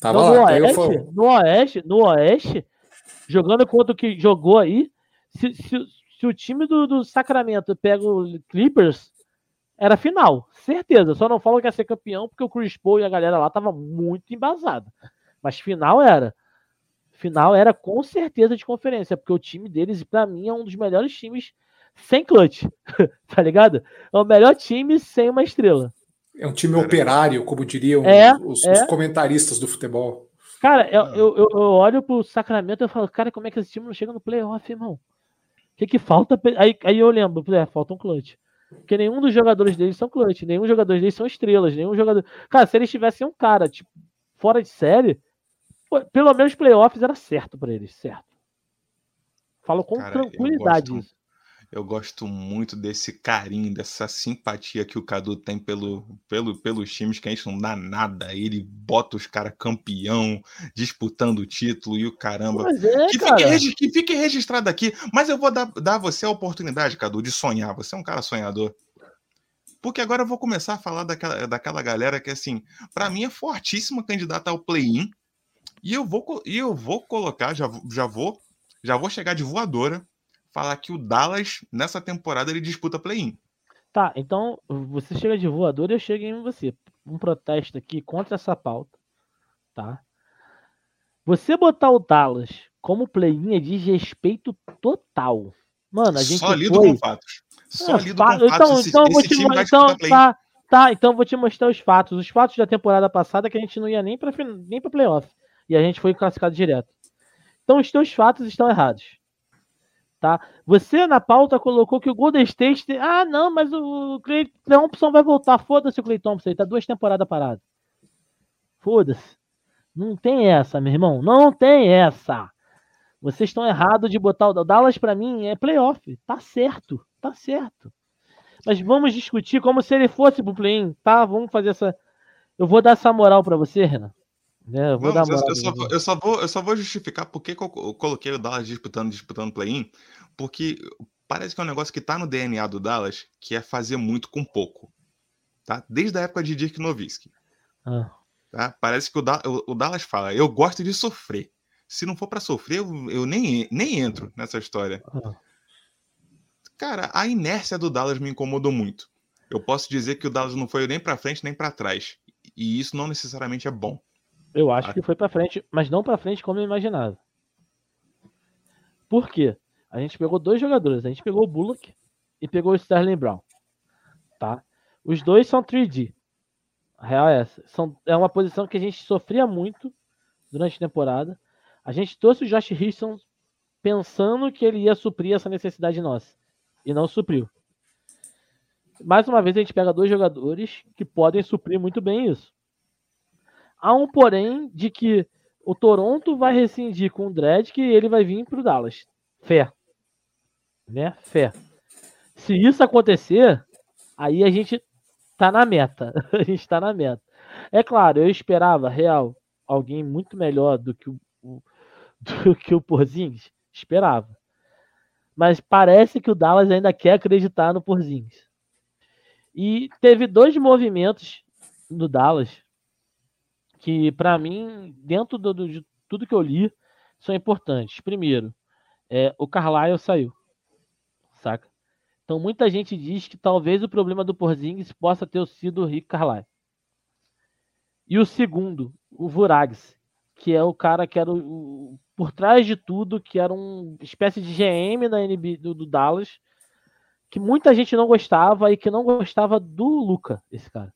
Tava no, lá, Oeste, no Oeste, no Oeste, jogando contra o que jogou aí, se, se, se o time do, do Sacramento pega o Clippers, era final, certeza. Só não falo que ia ser campeão porque o Chris Paul e a galera lá tava muito embasada. Mas final era. Final era com certeza de conferência, porque o time deles, para mim, é um dos melhores times sem clutch. tá ligado? É o melhor time sem uma estrela. É um time operário, como diriam é, os, é. os, comentaristas do futebol. Cara, eu, eu, eu, olho pro Sacramento e falo, cara, como é que esse time não chega no playoff, irmão? O que que falta? Aí, aí eu lembro, é, falta um clutch. Porque nenhum dos jogadores deles são clutch, nenhum jogador deles são estrelas, nenhum jogador. Cara, se eles tivessem um cara, tipo, fora de série, pelo menos playoffs era certo para eles, certo. Falo com cara, tranquilidade gosto, eu gosto muito desse carinho, dessa simpatia que o Cadu tem pelo, pelo, pelos times que a gente não dá nada. Ele bota os caras campeão, disputando o título e o caramba. É, que, cara. Fique, que, fique, registrado aqui. Mas eu vou dar, dar a você a oportunidade, Cadu, de sonhar. Você é um cara sonhador. Porque agora eu vou começar a falar daquela, daquela galera que, assim, para mim é fortíssima candidata ao play-in. E eu vou, e eu vou colocar, já, já vou, já vou chegar de voadora falar que o Dallas, nessa temporada, ele disputa play-in. Tá, então você chega de voador e eu chego em você. Um protesto aqui contra essa pauta, tá? Você botar o Dallas como play-in é desrespeito total. Mano, a gente Só lido foi... com fatos. Só lido com fatos. Então, esse, então, esse vou te, então, tá, tá, então vou te mostrar os fatos. Os fatos da temporada passada que a gente não ia nem para nem para playoff. E a gente foi classificado direto. Então os teus fatos estão errados. Tá? Você na pauta colocou que o Golden State. Ah, não, mas o Clay Thompson vai voltar. Foda-se o Clay Thompson, ele tá duas temporadas parado. Foda-se. Não tem essa, meu irmão. Não tem essa. Vocês estão errados de botar o Dallas para mim é playoff. Tá certo, tá certo. Mas vamos discutir como se ele fosse pro play-in, tá? Vamos fazer essa. Eu vou dar essa moral para você, Renan. É, eu, vou dar eu, só, eu, só vou, eu só vou justificar por que eu coloquei o Dallas disputando, disputando play-in, porque parece que é um negócio que tá no DNA do Dallas, que é fazer muito com pouco. Tá? Desde a época de Dirk Nowitzki. Ah. Tá? Parece que o, da, o, o, Dallas fala, eu gosto de sofrer. se não for para sofrer, eu, eu, nem, nem entro nessa história. Ah. Cara, a inércia do Dallas me incomodou muito. Eu posso dizer que o Dallas não foi nem para frente nem para trás. E isso não necessariamente é bom. Eu acho ah. que foi para frente, mas não para frente como eu imaginava. Por quê? A gente pegou dois jogadores. A gente pegou o Bullock e pegou o Sterling Brown. Tá? Os dois são 3D. A real é essa. São, é uma posição que a gente sofria muito durante a temporada. A gente trouxe o Josh Richardson pensando que ele ia suprir essa necessidade nossa. E não supriu. Mais uma vez, a gente pega dois jogadores que podem suprir muito bem isso. Há um porém de que o Toronto vai rescindir com o Dredd que ele vai vir para o Dallas. Fé. Né? Fé. Se isso acontecer, aí a gente tá na meta. a gente tá na meta. É claro, eu esperava, real, alguém muito melhor do que o, do que o Porzingis. Esperava. Mas parece que o Dallas ainda quer acreditar no Porzingis. E teve dois movimentos no Dallas que, para mim, dentro do, do, de tudo que eu li, são importantes. Primeiro, é, o Carlisle saiu, saca? Então muita gente diz que talvez o problema do Porzingis possa ter sido o Rick Carlisle. E o segundo, o Vurags, que é o cara que era o, o, por trás de tudo, que era uma espécie de GM da NB do, do Dallas, que muita gente não gostava e que não gostava do Luca, esse cara.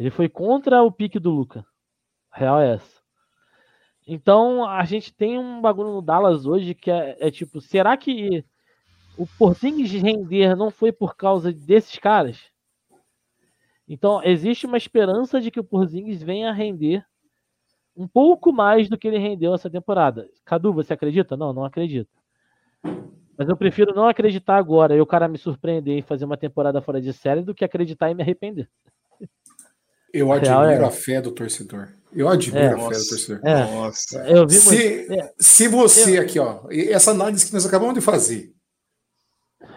Ele foi contra o pique do Luca. A real é essa. Então a gente tem um bagulho no Dallas hoje que é, é tipo, será que o Porzingis render não foi por causa desses caras? Então existe uma esperança de que o Porzingis venha render um pouco mais do que ele rendeu essa temporada. Cadu, você acredita? Não, não acredito. Mas eu prefiro não acreditar agora e o cara me surpreender e fazer uma temporada fora de série do que acreditar e me arrepender. Eu admiro é... a fé do torcedor. Eu admiro é, a fé do torcedor. É, nossa. Eu vi se, muito... se você eu... aqui, ó, essa análise que nós acabamos de fazer,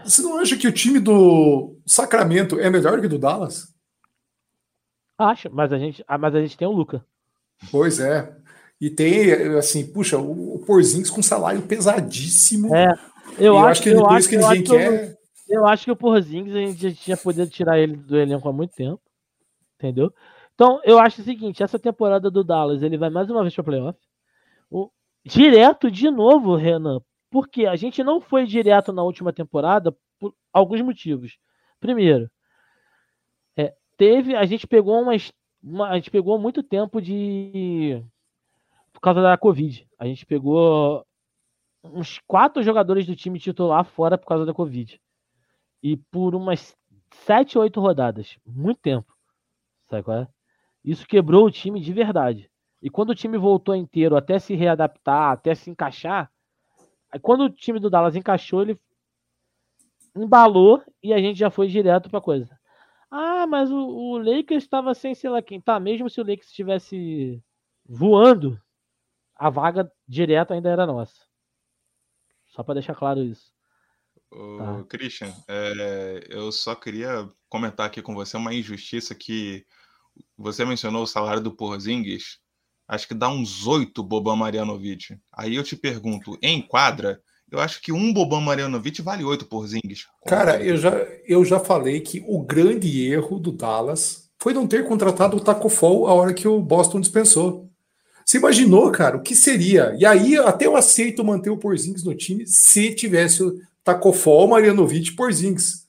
você não acha que o time do Sacramento é melhor que o do Dallas? Acho, mas a gente, ah, mas a gente tem o Luca. Pois é. E tem, assim, puxa, o, o Porzingis com salário pesadíssimo. É, eu, acho, acho, que ele por isso que ninguém quer. Eu, eu, acho que o Porzingis a gente já tinha podido tirar ele do elenco há muito tempo. Entendeu? Então, eu acho o seguinte: essa temporada do Dallas, ele vai mais uma vez para playoff. O, direto de novo, Renan. Porque a gente não foi direto na última temporada por alguns motivos. Primeiro, é, teve. A gente pegou umas uma, a gente pegou muito tempo de. Por causa da Covid. A gente pegou uns quatro jogadores do time titular fora por causa da Covid. E por umas sete, oito rodadas. Muito tempo. Sabe qual é? Isso quebrou o time de verdade. E quando o time voltou inteiro, até se readaptar, até se encaixar, aí quando o time do Dallas encaixou, ele embalou e a gente já foi direto pra coisa. Ah, mas o, o Lakers estava sem sei lá quem. Tá, mesmo se o Lakers estivesse voando, a vaga direta ainda era nossa. Só para deixar claro isso. Ô, tá. Christian, é, eu só queria comentar aqui com você uma injustiça que você mencionou o salário do Porzingis. Acho que dá uns oito Boban Marianovic. Aí eu te pergunto, em quadra, eu acho que um Boban Marjanovic vale oito por Zingis. Cara, eu já, eu já falei que o grande erro do Dallas foi não ter contratado o Taco Fall a hora que o Boston dispensou. Você imaginou, cara, o que seria? E aí até eu aceito manter o Porzingis no time se tivesse o Tacofol, Marianovic e Porzingis.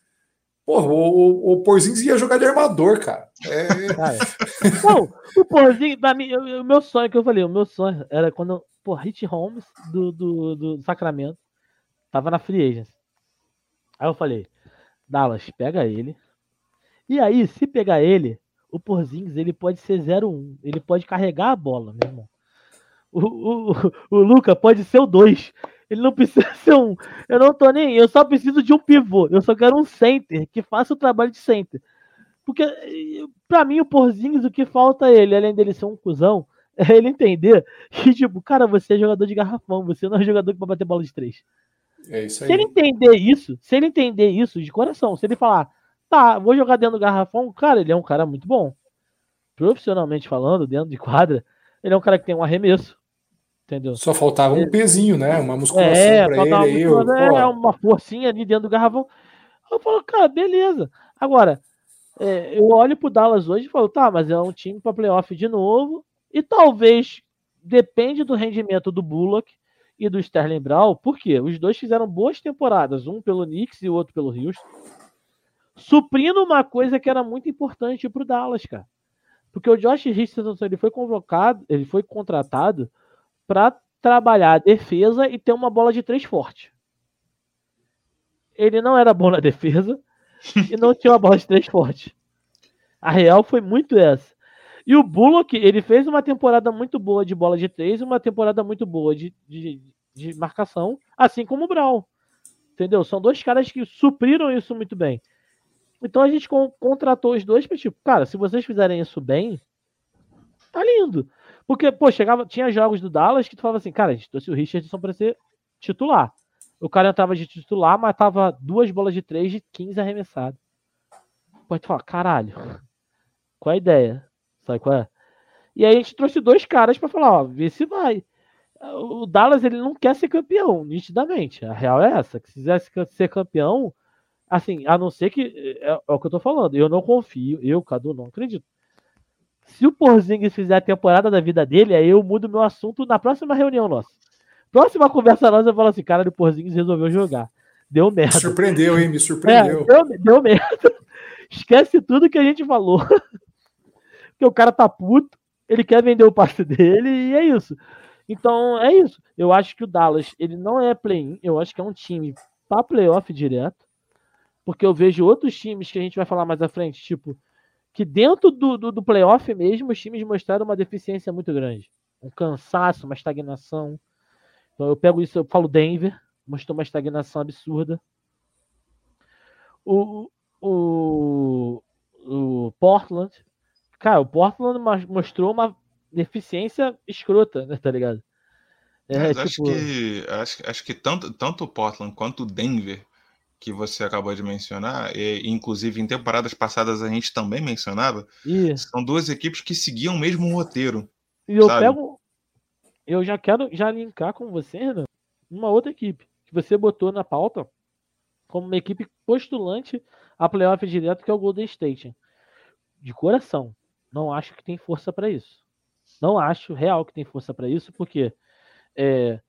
Porra, o, o, o Porzingis ia jogar de armador, cara. É... Não, o Porzingis, o meu sonho que eu falei, o meu sonho era quando, pô, Hit Holmes do, do, do Sacramento Tava na free agent. Aí eu falei, Dallas, pega ele. E aí, se pegar ele, o Porzingis, ele pode ser 0-1. Ele pode carregar a bola, meu irmão. O, o, o, o Luca pode ser o 2. Ele não precisa ser um. Eu não tô nem. Eu só preciso de um pivô. Eu só quero um center que faça o trabalho de center. Porque, para mim, o Porzingis, o que falta ele, além dele ser um cuzão, é ele entender que, tipo, cara, você é jogador de garrafão, você não é jogador que vai bater bola de três. É isso aí. Se ele entender isso, se ele entender isso de coração, se ele falar, tá, vou jogar dentro do garrafão, cara, ele é um cara muito bom. Profissionalmente falando, dentro de quadra, ele é um cara que tem um arremesso. Entendeu? Só faltava um pezinho, né? Uma musculação é, pra ele. Aí, eu, é, uma forcinha ali dentro do garrafão. Eu falo, cara, beleza. Agora, é, eu olho pro Dallas hoje e falo, tá, mas é um time para playoff de novo. E talvez depende do rendimento do Bullock e do Sterling Brown. Por quê? Os dois fizeram boas temporadas, um pelo Knicks e o outro pelo Houston. Suprindo uma coisa que era muito importante pro Dallas, cara. Porque o Josh Richardson ele foi convocado, ele foi contratado para trabalhar a defesa e ter uma bola de três forte. Ele não era bom na defesa e não tinha uma bola de três forte. A real foi muito essa. E o Bullock, ele fez uma temporada muito boa de bola de três e uma temporada muito boa de, de, de marcação, assim como o Brown. Entendeu? São dois caras que supriram isso muito bem. Então a gente contratou os dois para tipo, cara, se vocês fizerem isso bem, tá lindo. Porque, pô, chegava, tinha jogos do Dallas que tu falava assim, cara, a gente trouxe o Richardson para ser titular. O cara entrava de titular, matava duas bolas de três de 15 arremessadas. Pode tu fala, caralho, qual a ideia? Sabe qual é? E aí a gente trouxe dois caras para falar, ó, vê se vai. O Dallas, ele não quer ser campeão, nitidamente. A real é essa, que se quisesse ser campeão, assim, a não ser que, é, é o que eu tô falando, eu não confio, eu, Cadu, não acredito se o Porzingis fizer a temporada da vida dele, aí eu mudo meu assunto na próxima reunião nossa. Próxima conversa nossa, eu falo assim, cara, o Porzingis resolveu jogar. Deu merda. Me surpreendeu, hein? Me surpreendeu. É, deu, deu merda. Esquece tudo que a gente falou. Porque o cara tá puto, ele quer vender o passe dele e é isso. Então, é isso. Eu acho que o Dallas, ele não é play-in, eu acho que é um time pra playoff direto. Porque eu vejo outros times que a gente vai falar mais à frente, tipo que dentro do, do, do playoff mesmo, os times mostraram uma deficiência muito grande. Um cansaço, uma estagnação. Então eu pego isso, eu falo Denver, mostrou uma estagnação absurda. O, o, o Portland, cara, o Portland mostrou uma deficiência escrota, né, tá ligado? É, tipo... acho que acho, acho que tanto, tanto o Portland quanto o Denver que você acabou de mencionar, e, inclusive em temporadas passadas a gente também mencionava, são duas equipes que seguiam o mesmo roteiro. E eu sabe? pego. Eu já quero já linkar com você, Renan, uma outra equipe que você botou na pauta como uma equipe postulante a playoff direto, que é o Golden State. De coração, não acho que tem força para isso. Não acho real que tem força para isso, porque é,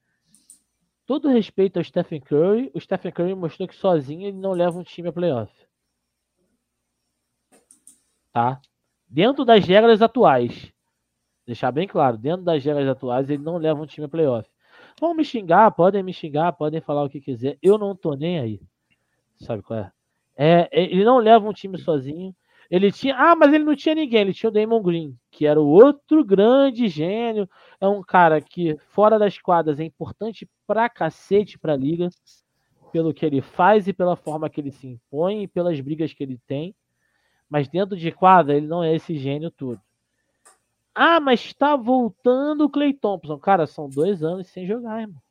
todo respeito ao Stephen Curry, o Stephen Curry mostrou que sozinho ele não leva um time a playoff. Tá? Dentro das regras atuais. Deixar bem claro, dentro das regras atuais ele não leva um time a playoff. Vão me xingar, podem me xingar, podem falar o que quiser. Eu não tô nem aí. Sabe qual é? é ele não leva um time sozinho. Ele tinha. Ah, mas ele não tinha ninguém. Ele tinha o Damon Green, que era o outro grande gênio. É um cara que, fora das quadras, é importante pra cacete pra liga. Pelo que ele faz e pela forma que ele se impõe e pelas brigas que ele tem. Mas dentro de quadra, ele não é esse gênio todo. Ah, mas está voltando o Clay Thompson. Cara, são dois anos sem jogar, irmão.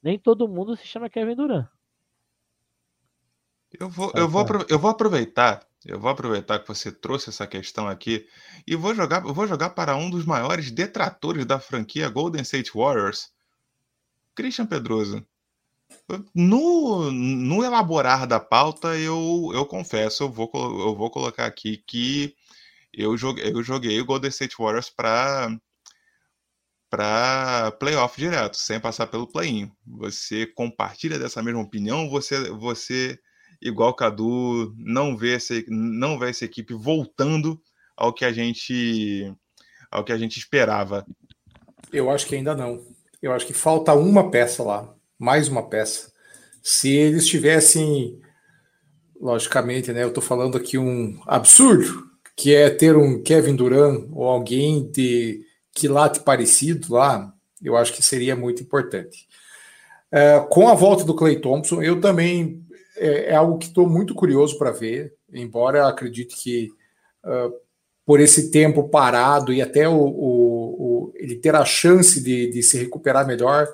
Nem todo mundo se chama Kevin Durant. Eu vou, eu vou, eu vou aproveitar eu vou aproveitar que você trouxe essa questão aqui e vou jogar, vou jogar para um dos maiores detratores da franquia Golden State Warriors, Christian Pedroso. No, no elaborar da pauta, eu, eu confesso, eu vou, eu vou colocar aqui que eu joguei, eu joguei o Golden State Warriors para para playoff direto, sem passar pelo play-in. Você compartilha dessa mesma opinião? Você você igual Cadu, não vê essa, não vê essa equipe voltando ao que a gente ao que a gente esperava. Eu acho que ainda não. Eu acho que falta uma peça lá, mais uma peça. Se eles tivessem, logicamente, né? Eu estou falando aqui um absurdo, que é ter um Kevin Durant ou alguém de quilate parecido lá, eu acho que seria muito importante. É, com a volta do Clay Thompson, eu também é, é algo que estou muito curioso para ver, embora acredite que uh, por esse tempo parado e até o, o, o ele ter a chance de, de, se recuperar melhor,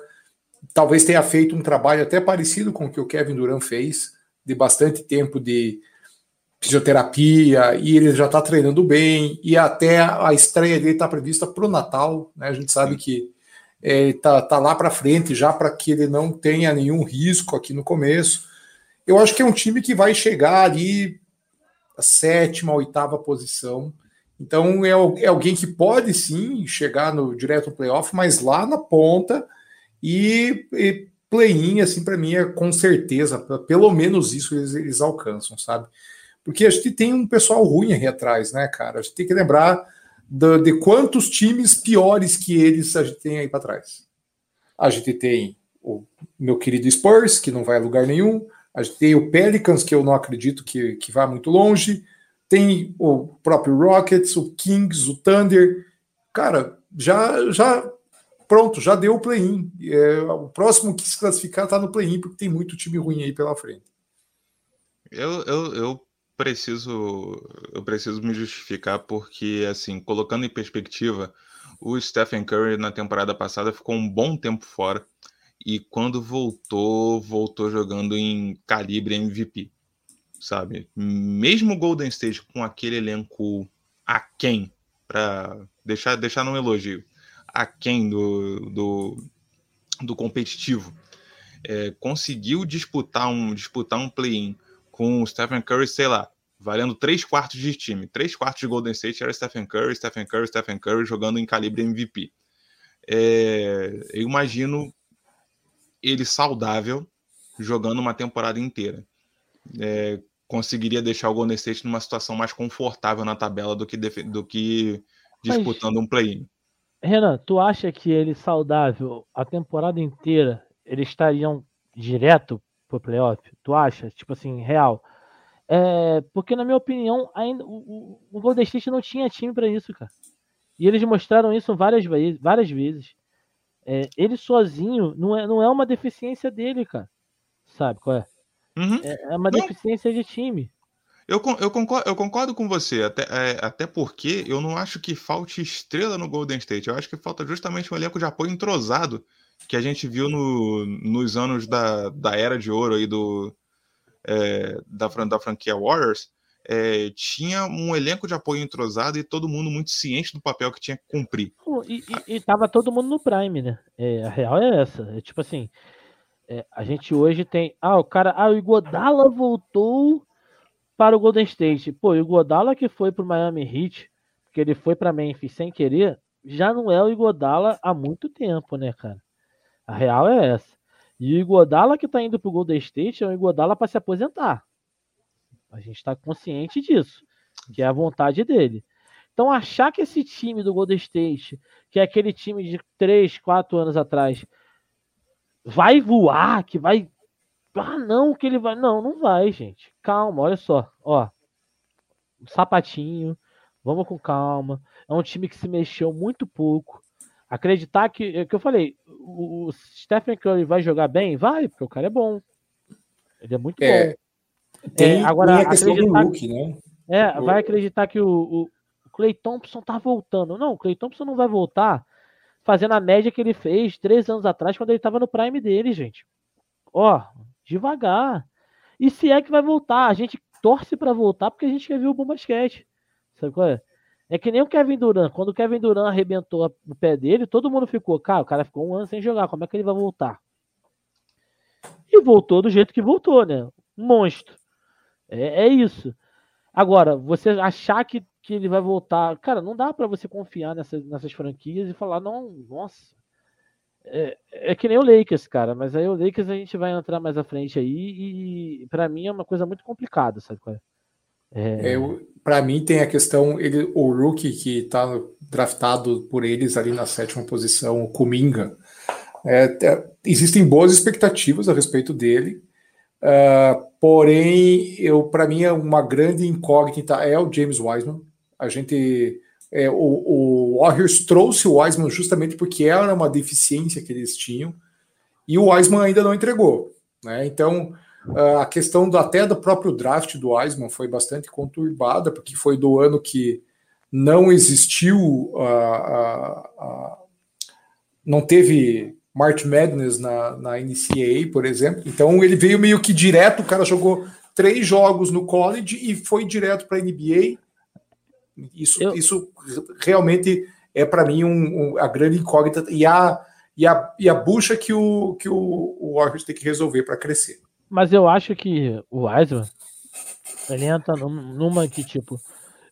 talvez tenha feito um trabalho até parecido com o que o Kevin Durant fez, de bastante tempo de fisioterapia, e ele já está treinando bem, e até a estreia dele está prevista para o Natal, né? A gente sabe que é, tá, tá lá para frente já para que ele não tenha nenhum risco aqui no começo. Eu acho que é um time que vai chegar ali a sétima, oitava posição. Então é, é alguém que pode sim chegar no direto playoff, mas lá na ponta e, e play-in, assim, para mim é com certeza, pelo menos isso eles, eles alcançam, sabe? Porque a gente tem um pessoal ruim aí atrás, né, cara? A gente tem que lembrar de, de quantos times piores que eles a gente tem aí para trás. A gente tem o meu querido Spurs, que não vai a lugar nenhum. Tem o Pelicans, que eu não acredito que, que vá muito longe. Tem o próprio Rockets, o Kings, o Thunder. Cara, já, já pronto, já deu o play-in. É, o próximo que se classificar está no play-in, porque tem muito time ruim aí pela frente. Eu, eu, eu preciso eu preciso me justificar porque assim colocando em perspectiva o Stephen Curry na temporada passada ficou um bom tempo fora e quando voltou voltou jogando em calibre MVP sabe mesmo Golden State com aquele elenco aquém para deixar deixar num elogio aquém do, do, do competitivo é, conseguiu disputar um disputar um play-in com o Stephen Curry, sei lá, valendo três quartos de time. Três quartos de Golden State era Stephen Curry, Stephen Curry, Stephen Curry jogando em calibre MVP. É, eu imagino ele saudável jogando uma temporada inteira. É, conseguiria deixar o Golden State numa situação mais confortável na tabela do que, do que disputando Mas, um play-in. Renan, tu acha que ele saudável a temporada inteira eles estariam direto pro playoff? Tu acha? Tipo assim, real. É, porque, na minha opinião, ainda o, o Golden State não tinha time para isso, cara. E eles mostraram isso várias. Várias vezes. É, ele sozinho não é, não é uma deficiência dele, cara. Sabe qual é? Uhum. É, é, uma não. deficiência de time. Eu, eu, concordo, eu concordo com você, até, é, até porque eu não acho que falte estrela no Golden State. Eu acho que falta justamente um elenco de apoio entrosado que a gente viu no, nos anos da, da era de ouro aí do, é, da, da franquia Warriors, é, tinha um elenco de apoio entrosado e todo mundo muito ciente do papel que tinha que cumprir. E, e, e tava todo mundo no Prime, né? É, a real é essa. É tipo assim, é, a gente hoje tem. Ah, o cara. Ah, o Igodala voltou para o Golden State. Pô, o Igodala que foi pro Miami Heat, porque ele foi para Memphis sem querer, já não é o Igodala há muito tempo, né, cara? A real é essa. E o Igodala que tá indo pro Golden State é um Igodala para se aposentar. A gente está consciente disso, que é a vontade dele. Então, achar que esse time do Golden State, que é aquele time de 3, 4 anos atrás, vai voar, que vai. Ah, não, que ele vai. Não, não vai, gente. Calma, olha só. Ó, um sapatinho, vamos com calma. É um time que se mexeu muito pouco. Acreditar que, é que eu falei, o, Stephen Curry vai jogar bem? Vai, porque o cara é bom. Ele é muito é, bom. Tem, é, agora, tem a questão do look, né? É, vai acreditar que o, o, Clay Thompson tá voltando. Não, o Clay Thompson não vai voltar fazendo a média que ele fez três anos atrás, quando ele tava no prime dele, gente. Ó, devagar. E se é que vai voltar? A gente torce para voltar porque a gente quer ver o bom basquete. Sabe qual é? É que nem o Kevin Durant. Quando o Kevin Durant arrebentou o pé dele, todo mundo ficou, cara, o cara ficou um ano sem jogar, como é que ele vai voltar? E voltou do jeito que voltou, né? monstro. É, é isso. Agora, você achar que, que ele vai voltar. Cara, não dá para você confiar nessas, nessas franquias e falar, não, nossa. É, é, que nem o Lakers, cara, mas aí o Lakers a gente vai entrar mais à frente aí e para mim é uma coisa muito complicada, sabe é? É... Para mim tem a questão, ele, o rookie que está draftado por eles ali na sétima posição, o Kuminga. É, é, existem boas expectativas a respeito dele, uh, porém, eu para mim é uma grande incógnita é o James Wiseman. A gente é, o, o Warriors trouxe o Wiseman justamente porque era uma deficiência que eles tinham e o Wiseman ainda não entregou, né? Então Uh, a questão do, até do próprio draft do Wiseman foi bastante conturbada, porque foi do ano que não existiu, uh, uh, não teve March Madness na, na NCAA, por exemplo. Então ele veio meio que direto, o cara jogou três jogos no college e foi direto para a NBA. Isso, Eu... isso realmente é para mim um, um, a grande incógnita. E a, e a, e a bucha que o, que o, o Warriors tem que resolver para crescer. Mas eu acho que o Wiseman, ele entra numa que, tipo,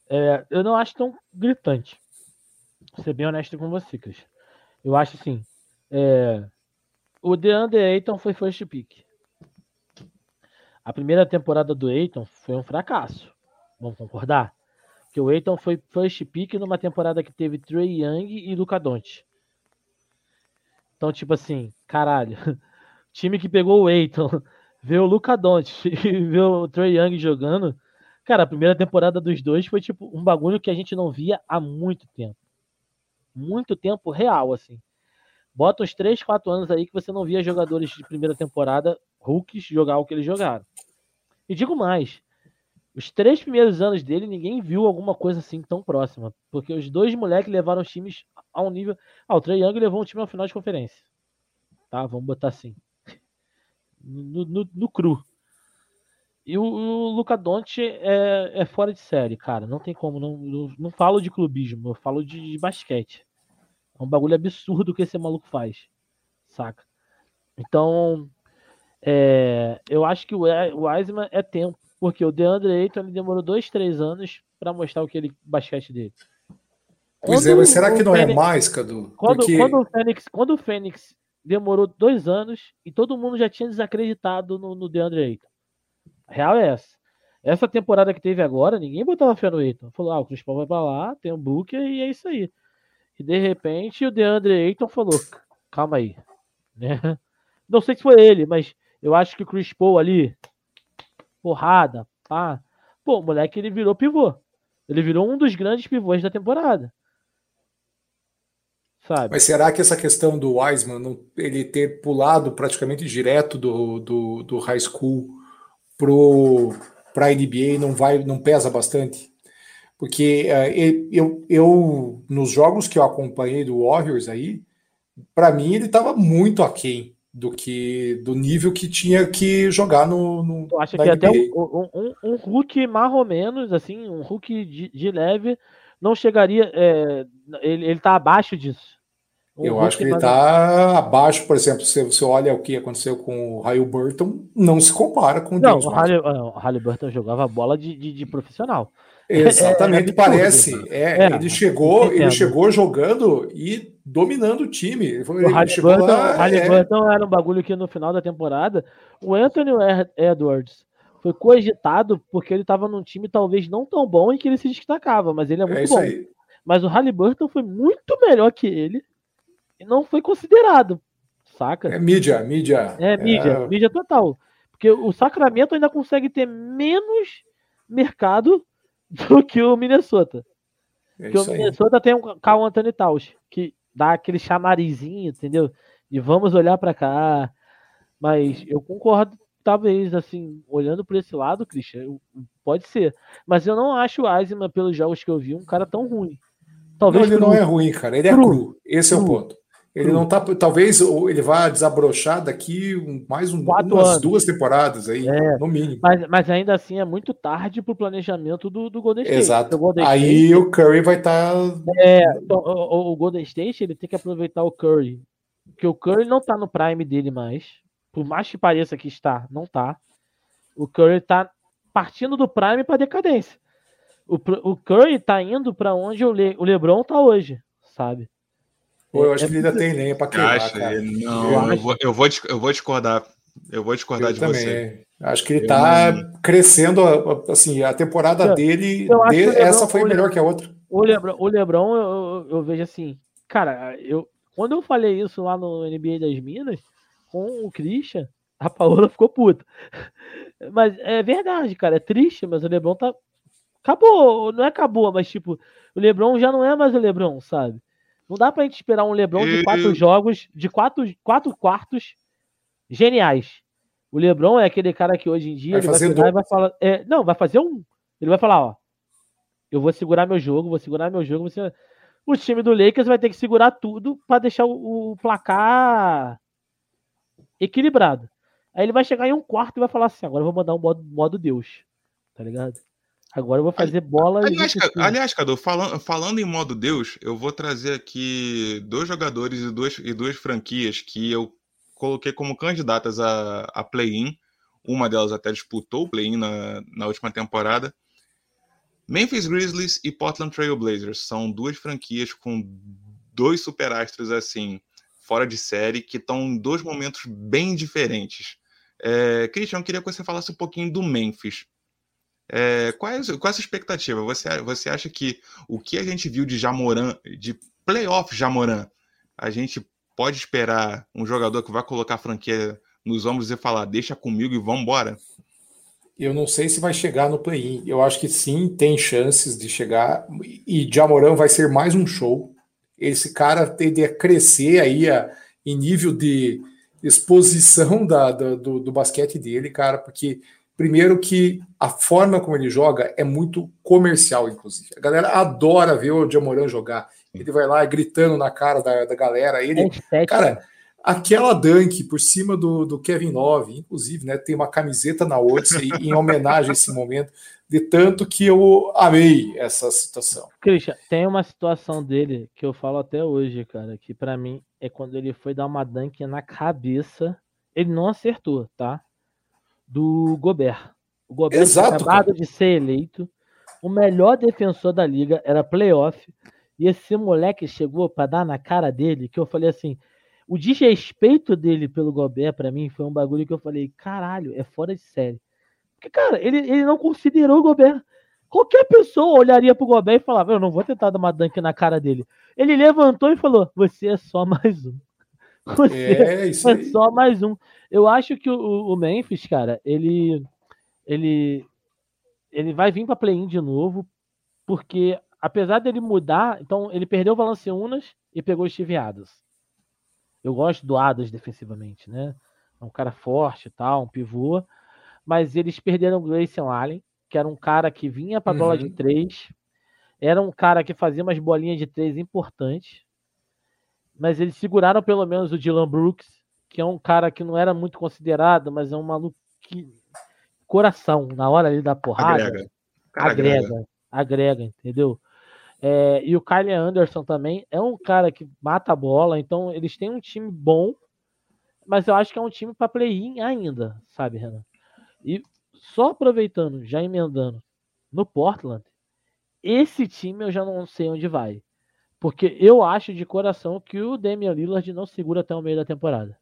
é, eu não acho tão gritante. Vou ser bem honesto com você, Cris. Eu acho assim, é, o DeAndre Ayton foi first pick. A primeira temporada do Ayton foi um fracasso. Vamos concordar? Que o Ayton foi first pick numa temporada que teve Trey Young e Luca Doncic. Então, tipo assim, caralho. Time que pegou o Eiton, vê o Luca Doncic e vê o Trey Young jogando. Cara, a primeira temporada dos dois foi tipo um bagulho que a gente não via há muito tempo. Muito tempo real, assim. Bota uns 3, 4 anos aí que você não via jogadores de primeira temporada, rookies, jogar o que eles jogaram. E digo mais, os três primeiros anos dele, ninguém viu alguma coisa assim tão próxima. Porque os dois moleques levaram os times a um nível. Ah, o Trey Young levou um time ao final de conferência. Tá? Vamos botar assim. No, no, no cru. E o, o Luca Doncic é, é, fora de série, cara. Não tem como. Não, não, não falo de clubismo, eu falo de, de, basquete. É um bagulho absurdo que esse maluco faz. Saca? Então, é, eu acho que o Wiseman é tempo porque o DeAndre Ayton ele demorou dois, três anos para mostrar o que ele basquete dele. Pois quando é, mas será que não é Fênix, é mais, Cadu? Quando, Porque... quando, o Fênix, quando o Fênix demorou dois anos e todo mundo já tinha desacreditado no, no DeAndre Ayton. A real é essa. Essa temporada que teve agora, ninguém botava fé no Ayton. Falou, ah, o Chris Paul vai pra lá, tem um Booker e é isso aí. E de repente o DeAndre Ayton falou, calma aí. Né? Não sei se foi ele, mas eu acho que o Chris Paul ali porrada, pá. Pô, o moleque ele virou pivô. Ele virou um dos grandes pivôs da temporada. Sabe? Mas será que essa questão do Wiseman, ele ter pulado praticamente direto do, do, do high school para a NBA não vai, não pesa bastante? Porque uh, eu, eu, nos jogos que eu acompanhei do Warriors aí, para mim ele estava muito aquém do que do nível que tinha que jogar no. no Eu acho que NBA. até um, um, um, Hulk mais ou menos, assim, um Hulk de, de leve, não chegaria. É, ele, ele tá abaixo disso. Um eu acho que ele está abaixo, por exemplo, se você olha o que aconteceu com o Raio Burton, não se compara com o Não, James o Halle, Burton jogava bola de, de, de profissional. Exatamente, é, é parece. É, é, ele chegou, ele chegou jogando e dominando o time. Ele o Halliburton, lá, é... era um bagulho que no final da temporada o Anthony Edwards foi cogitado porque ele estava num time talvez não tão bom e que ele se destacava, mas ele é muito é bom. Aí. Mas o Halliburton foi muito melhor que ele e não foi considerado, saca? É mídia, mídia. É mídia, é... mídia total. Porque o Sacramento ainda consegue ter menos mercado do que o Minnesota. É porque o Minnesota aí. tem um Carl Anthony Towns, que dá aquele chamarizinho, entendeu? E vamos olhar para cá. Mas eu concordo, talvez, assim, olhando por esse lado, Christian, pode ser. Mas eu não acho o Eisman, pelos jogos que eu vi, um cara tão ruim. Talvez não, ele cru. não é ruim, cara. Ele é cru. cru. Esse cru. é o ponto. Ele não tá. Talvez ele vá desabrochar daqui mais um, umas anos. duas temporadas aí, é, no mínimo. Mas, mas, ainda assim é muito tarde para o planejamento do, do Golden State. Exato. Golden aí State, o Curry vai estar. Tá... É, então, o, o, Golden State ele tem que aproveitar o Curry. Porque o Curry não está no prime dele mais. Por mais que pareça que está, não está. O Curry está partindo do prime para decadência. O, o Curry está indo para onde o, Le, o LeBron está hoje, sabe? Pô, eu acho é, que ele ainda tem lenha para queimar, acha, cara. Não, eu, eu, vou, eu, vou, eu vou discordar. Eu vou discordar eu de também. você. Acho que ele está crescendo, assim, a temporada eu, dele, de, essa foi melhor que a outra. O Lebron, o Lebron eu, eu, vejo assim, cara, eu, quando eu falei isso lá no NBA das Minas, com o Christian, a Paola ficou puta. Mas é verdade, cara, é triste, mas o Lebron tá. Acabou, não é acabou, mas tipo, o Lebron já não é mais o Lebron, sabe? Não dá pra gente esperar um LeBron de quatro jogos, de quatro, quatro quartos geniais. O LeBron é aquele cara que hoje em dia vai ele vai, vai falar. É, não, vai fazer um. Ele vai falar, ó. Eu vou segurar meu jogo, vou segurar meu jogo. Você... O time do Lakers vai ter que segurar tudo para deixar o, o, placar equilibrado. Aí ele vai chegar em um quarto e vai falar assim: agora eu vou mandar um modo, modo Deus. Tá ligado? Agora eu vou fazer bola Aliás, e. Aliás Cadu, falando, falando em modo Deus, eu vou trazer aqui dois jogadores e duas, e duas franquias que eu coloquei como candidatas a, a play-in. Uma delas até disputou o play-in na, na última temporada. Memphis Grizzlies e Portland Trail Blazers são duas franquias com dois superastros assim, fora de série, que estão em dois momentos bem diferentes. É, Christian, eu queria que você falasse um pouquinho do Memphis. É, qual, é, qual é a sua expectativa? Você, você acha que o que a gente viu de Jamoran, de playoff Jamoran, a gente pode esperar um jogador que vai colocar a franquia nos ombros e falar, deixa comigo e vamos embora? Eu não sei se vai chegar no play-in. Eu acho que sim, tem chances de chegar. E Jamoran vai ser mais um show. Esse cara tende a crescer aí a, em nível de exposição da, da- do, do basquete dele, cara, porque primeiro que a forma como ele joga é muito comercial, inclusive. A galera adora ver o Jamoran jogar. Ele vai lá gritando na cara da, da galera. Ele, É. Cara, aquela dunk por cima do, do Kevin Love, inclusive, né, tem uma camiseta na Odyssey em homenagem a esse momento, de tanto que eu amei essa situação. Christian, tem uma situação dele que eu falo até hoje, cara, que pra mim é quando ele foi dar uma dunk na cabeça. Ele não acertou, tá? Do Gobert. O Gobert Exato, tinha acabado de ser eleito. O melhor defensor da liga era playoff. E esse moleque chegou pra dar na cara dele, que eu falei assim. O desrespeito dele pelo Gobert, pra mim, foi um bagulho que eu falei: caralho, é fora de série. Porque, cara, ele, ele não considerou o Gobert. Qualquer pessoa olharia pro Gobert e falava: Eu não vou tentar dar uma dunk na cara dele. Ele levantou e falou: Você é só mais um. Você É isso é aí. só mais um. Eu acho que o, o Memphis, cara, ele. Ele. Ele vai vir pra play-in de novo. Porque, apesar dele mudar, então ele perdeu o Valanciunas e pegou o Steve Adams. Eu gosto do Adams defensivamente, né? É um cara forte e tal, um pivô. Mas eles perderam o Grayson Allen, que era um cara que vinha pra bola de Uhum. três. Era um cara que fazia umas bolinhas de três importantes. Mas eles seguraram pelo menos o Dylan Brooks, que é um cara que não era muito considerado, mas é um maluco que. Coração, na hora ali da porrada Agrega. Cara, agrega, agrega, entendeu? É, e o Kyle Anderson também é um cara que mata a bola, então eles têm um time bom, mas eu acho que é um time para play-in ainda, sabe, Renan? E só aproveitando, já emendando, no Portland, esse time eu já não sei onde vai. Porque eu acho de coração que o Damian Lillard não segura até o meio da temporada.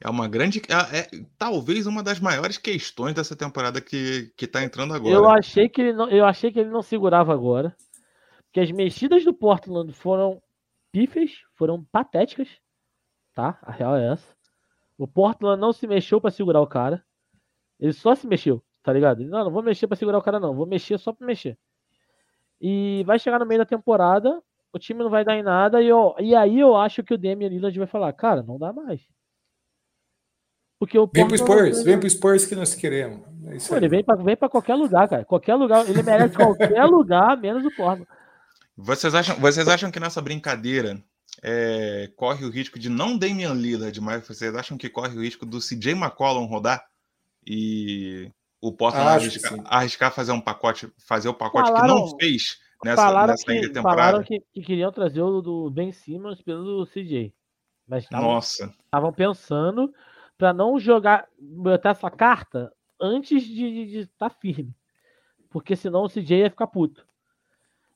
É uma grande. É, é talvez uma das maiores questões dessa temporada que, que tá entrando agora. Eu achei que ele não, eu achei que ele não segurava agora. Porque as mexidas do Portland foram pífias, foram patéticas, tá? A real é essa. O Portland não se mexeu pra segurar o cara. Ele só se mexeu, tá ligado? Ele, não, não vou mexer pra segurar o cara não, vou mexer só pra mexer. E vai chegar no meio da temporada, o time não vai dar em nada e, ó, e aí eu acho que o Damian Lillard vai falar, cara, não dá mais. Porque o Vem pro não Spurs, vem pro Spurs que nós queremos. É isso Pô, ele vem pra, vem pra qualquer lugar, cara. Qualquer lugar. Ele merece qualquer lugar, menos o Portland. Vocês acham, vocês acham que nessa brincadeira é, corre o risco de não Damian Lillard, mas vocês acham que corre o risco do CJ McCollum rodar e o Portland que arriscar, arriscar fazer um pacote, fazer o pacote que Falaram- não fez nessa, falaram nessa que, falaram que, que queriam trazer o do Ben Simmons pelo CJ. Mas estavam Nossa, estavam pensando pra não jogar, botar essa carta antes de estar firme. Porque senão o CJ ia ficar puto.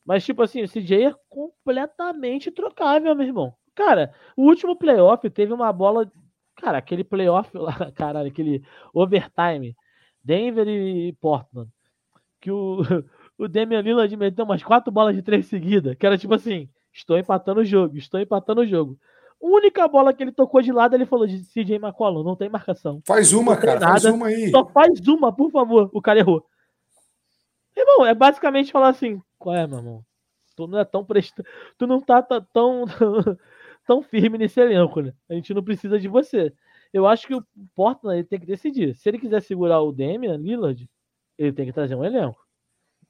Mas, tipo assim, o CJ é completamente trocável, meu irmão. Cara, o último playoff teve uma bola. Cara, aquele playoff lá, caralho, aquele overtime. Denver e Portland. Que o, o Damian Lillard meteu umas quatro bolas de três seguidas. Que era tipo assim: estou empatando o jogo, estou empatando o jogo. Única bola que ele tocou de lado, ele falou de CJ McCollum, não tem marcação. Faz uma, cara, faz nada, uma aí. Só faz uma, por favor. O cara errou. Irmão, é basicamente falar assim: qual é, meu irmão? Tu não é tão presta... Tu não tá, tá tão, tão firme nesse elenco, né? A gente não precisa de você. Eu acho que o Portland ele tem que decidir. Se ele quiser segurar o Damian Lillard, ele tem que trazer um elenco.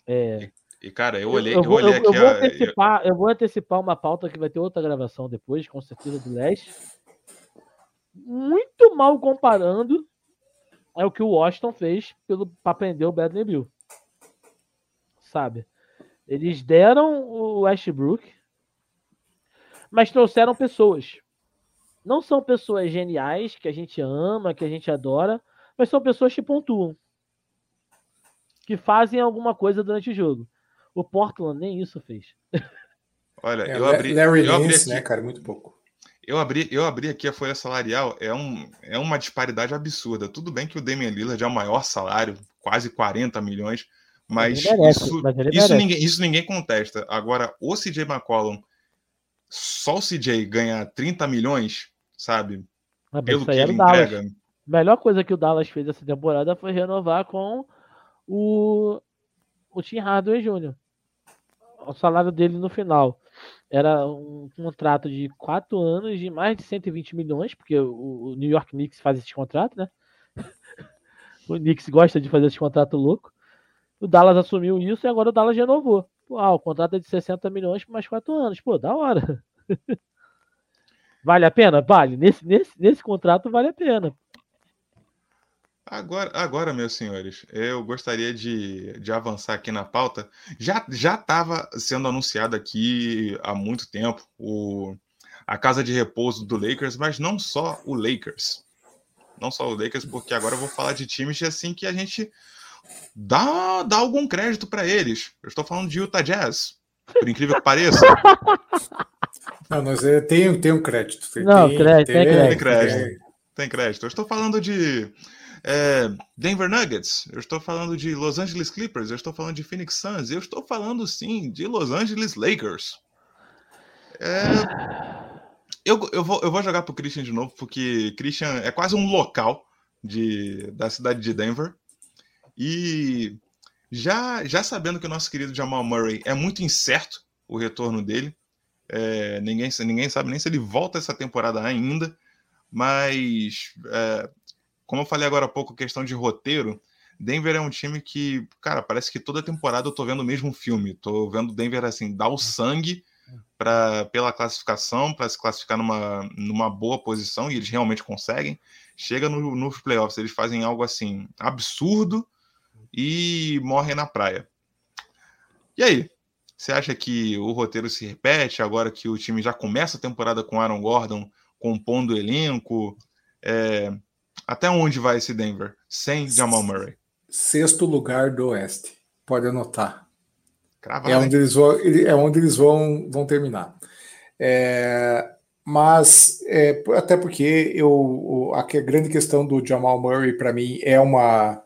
É, e cara, eu olhei, eu, eu, vou, olhei eu- eu aqui. vou a- antecipar, eu vou antecipar uma pauta que vai ter outra gravação depois, com certeza, do Leste. Muito mal comparando é o que o Washington fez para prender o Bradley Bill. sabe? Eles deram o Westbrook, mas trouxeram pessoas. Não são pessoas geniais que a gente ama, que a gente adora, mas são pessoas que pontuam. Que fazem alguma coisa durante o jogo. O Portland nem isso fez. Olha, É, eu abri, Larry eu abri aqui, né, cara? Muito pouco. eu abri, eu abri aqui a folha salarial, é, um, é uma disparidade absurda. Tudo bem que o Damian Lillard é o maior salário, quase 40 milhões, mas merece, isso, mas isso, ninguém, isso ninguém contesta. Agora, o CJ McCollum, só o CJ ganhar 30 milhões, sabe? Ah, mas Pelo isso que aí era ele entrega. A melhor coisa que o Dallas fez essa temporada foi renovar com o, o Tim Hardaway Jr. O salário dele no final era um contrato de quatro anos de mais de 120 milhões, porque o, New York Knicks faz esse contrato, né? O Knicks gosta de fazer esse contrato louco. O Dallas assumiu isso e agora o Dallas renovou. Pô, ah, o contrato é de 60 milhões por mais quatro anos. Pô, da hora. Vale a pena? Vale. Nesse, nesse, nesse contrato vale a pena. Agora, agora, meus senhores, eu gostaria de, de avançar aqui na pauta. Já já estava sendo anunciado aqui há muito tempo o, a casa de repouso do Lakers, mas não só o Lakers. Não só o Lakers, porque agora eu vou falar de times assim que a gente dá, dá algum crédito para eles. Eu estou falando de Utah Jazz, por incrível que pareça. Não, mas é, tem, tem um crédito. Tem, Não, crédito, tem crédito. Tem crédito. Tem crédito. Eu estou falando de é, Denver Nuggets, eu estou falando de Los Angeles Clippers, eu estou falando de Phoenix Suns, eu estou falando sim de Los Angeles Lakers. É, eu, eu, vou, eu vou jogar pro Christian de novo, porque Christian é quase um local de, da cidade de Denver. E já, já sabendo que o nosso querido Jamal Murray é muito incerto o retorno dele, é, ninguém, ninguém sabe nem se ele volta essa temporada ainda, mas é, como eu falei agora há pouco, questão de roteiro, Denver é um time que, cara, parece que toda temporada eu tô vendo o mesmo filme. Tô vendo Denver assim, dar o sangue pra, pela classificação, para se classificar numa, numa boa posição, e eles realmente conseguem. Chega no, nos playoffs, eles fazem algo assim absurdo e morrem na praia. E aí? Você acha que o roteiro se repete agora que o time já começa a temporada com Aaron Gordon compondo o elenco? É, até onde vai esse Denver sem Jamal Murray? Sexto lugar do Oeste. Pode anotar. Cravado, É hein? onde eles vão, é onde eles vão, vão terminar. É, mas é, até porque eu, a grande questão do Jamal Murray para mim é uma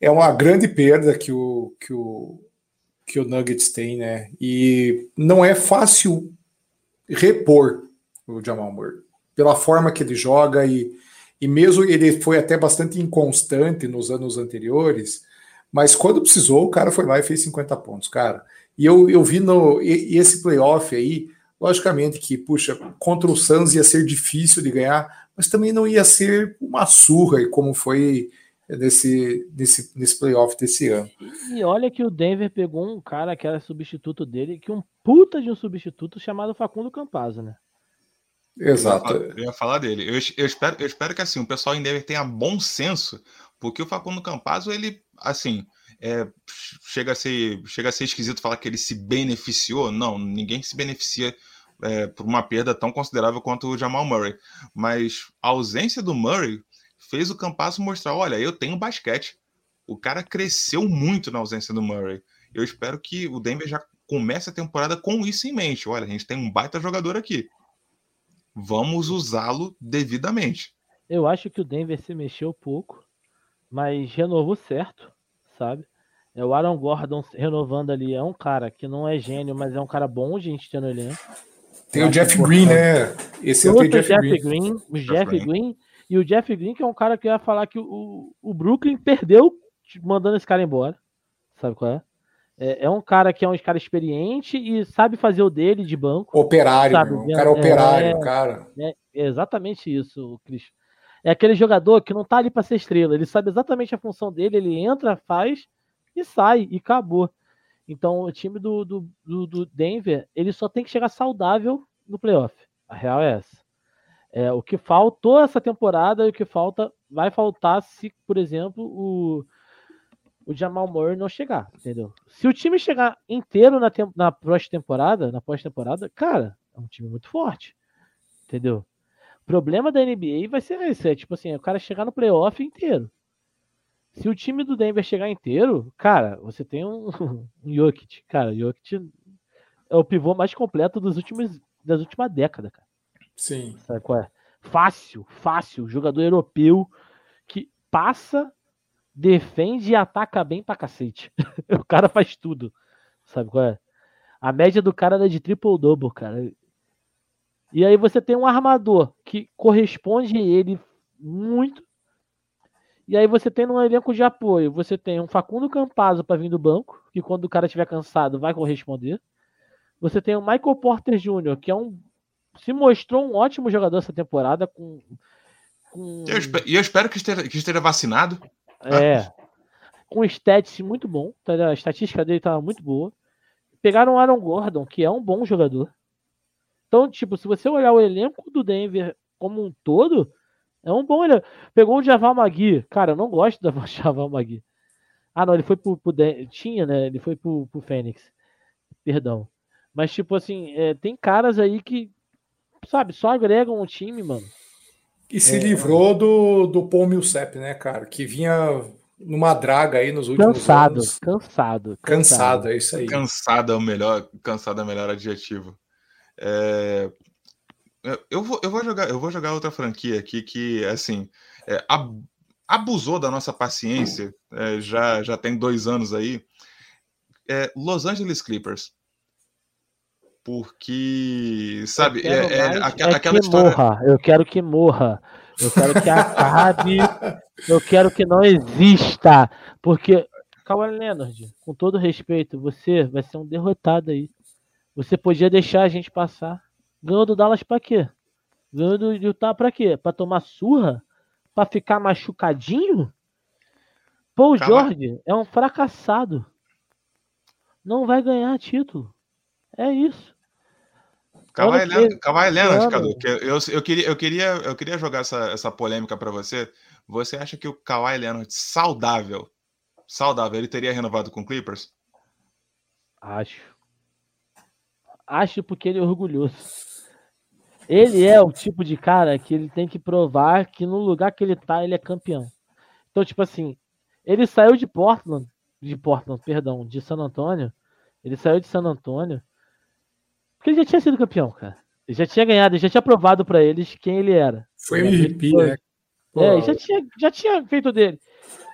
é uma grande perda que o, que o que o Nuggets tem, né? E não é fácil repor o Jamal Murray pela forma que ele joga e, e mesmo ele foi até bastante inconstante nos anos anteriores, mas quando precisou, o cara foi lá e fez 50 pontos, cara. E eu, eu vi no e- esse playoff aí, logicamente que, puxa, contra o Suns ia ser difícil de ganhar, mas também não ia ser uma surra, como foi nesse, nesse, nesse playoff desse ano. E olha que o Denver pegou um cara que era substituto dele, que um puta de um substituto chamado Facundo Campazzo, né? Exato. Eu ia falar dele. Eu, eu espero, eu espero que assim, o pessoal em Denver tenha bom senso, porque o Facundo Campazzo, ele, assim, é, chega, a ser, chega a ser esquisito falar que ele se beneficiou. Não, ninguém se beneficia é, por uma perda tão considerável quanto o Jamal Murray. Mas a ausência do Murray fez o Campazzo mostrar: olha, eu tenho basquete. O cara cresceu muito na ausência do Murray. Eu espero que o Denver já comece a temporada com isso em mente. Olha, a gente tem um baita jogador aqui. Vamos usá-lo devidamente. Eu acho que o Denver se mexeu pouco, mas renovou certo, sabe? É o Aaron Gordon renovando ali, é um cara que não é gênio, mas é um cara bom gente ter no elenco. Tem o Jeff. Green, né? Esse é o Jeff, Jeff Green. Green, o Jeff Jeff Green. Green, e o Jeff Green que é um cara que ia falar que o, o Brooklyn perdeu mandando esse cara embora, sabe qual é? É, é um cara que é um cara experiente e sabe fazer o dele de banco. Operário, Sabe, meu, um é, cara operário, é. cara. É exatamente isso, Cris. É aquele jogador que não tá ali para ser estrela. Ele sabe exatamente a função dele, ele entra, faz e sai, e acabou. Então, o time do, do, do, do Denver, ele só tem que chegar saudável no playoff. A real é essa. É, o que faltou essa temporada e o que falta vai faltar se, por exemplo, o, o Jamal Murray não chegar, entendeu? Se o time chegar inteiro na, na próxima temporada, na pós-temporada, cara, é um time muito forte, entendeu? O problema da NBA vai ser esse, é tipo assim, é o cara chegar no playoff inteiro. Se o time do Denver chegar inteiro, cara, você tem um, um Jokic, cara, Jokic é o pivô mais completo dos últimos, das últimas décadas, cara. Sim. Sabe qual é? Fácil, fácil, jogador europeu que passa defende e ataca bem pra cacete. o cara faz tudo. Sabe qual é? A média do cara é de triple-double, cara. E aí você tem um armador que corresponde ele muito. E aí você tem no elenco de apoio, você tem um Facundo Campazzo para vir do banco, que quando o cara estiver cansado vai corresponder. Você tem o Michael Porter Jr., que é um se mostrou um ótimo jogador essa temporada com, com... E eu, eu, espero que esteja, que esteja vacinado. É. Com stats muito bom. Tá? A estatística dele estava muito boa. Pegaram o Aaron Gordon, que é um bom jogador. Então, tipo, se você olhar o elenco do Denver como um todo, é um bom elenco. Pegou o Javal Magui. Cara, eu não gosto do Javal Magui. Ah, não, ele foi pro, pro tinha, né? Ele foi pro, pro Fênix. Perdão. Mas, tipo assim, é, tem caras aí que, sabe, só agregam o time, mano. E se é. livrou do, do Paul Millsap, né, cara? Que vinha numa draga aí nos últimos cansado, anos. Cansado, cansado. Cansado, é isso aí. Cansado é o melhor, cansado é o melhor adjetivo. É... Eu, vou, eu, vou jogar, eu vou jogar outra franquia aqui que, assim, é, abusou da nossa paciência, é, já, já tem dois anos aí. É, Los Angeles Clippers porque, sabe, é, é, é, aquela, aquela que história. Morra. Eu quero que morra. Eu quero que acabe. eu quero que não exista. Porque, Kawhi Leonard, com todo respeito, você vai ser um derrotado aí. Você podia deixar a gente passar. Ganhou do Dallas pra quê? Ganhou do Utah pra quê? Pra tomar surra? Pra ficar machucadinho? Paul George é um fracassado. Não vai ganhar título. É isso. Kawhi Leonard, Kawhi Leonard Cadu, eu, eu, queria, eu, queria, eu queria jogar essa, essa polêmica para você. Você acha que o Kawhi Leonard saudável, saudável, ele teria renovado com o Clippers? Acho. Acho porque ele é orgulhoso. Ele é o tipo de cara que ele tem que provar que no lugar que ele tá, ele é campeão. Então, tipo assim, ele saiu de Portland, de Portland, perdão, de San Antônio. Ele saiu de San Antônio porque ele já tinha sido campeão, cara. Ele já tinha ganhado, ele já tinha provado para eles quem ele era. Foi MVP, né? É, já tinha, já tinha feito dele.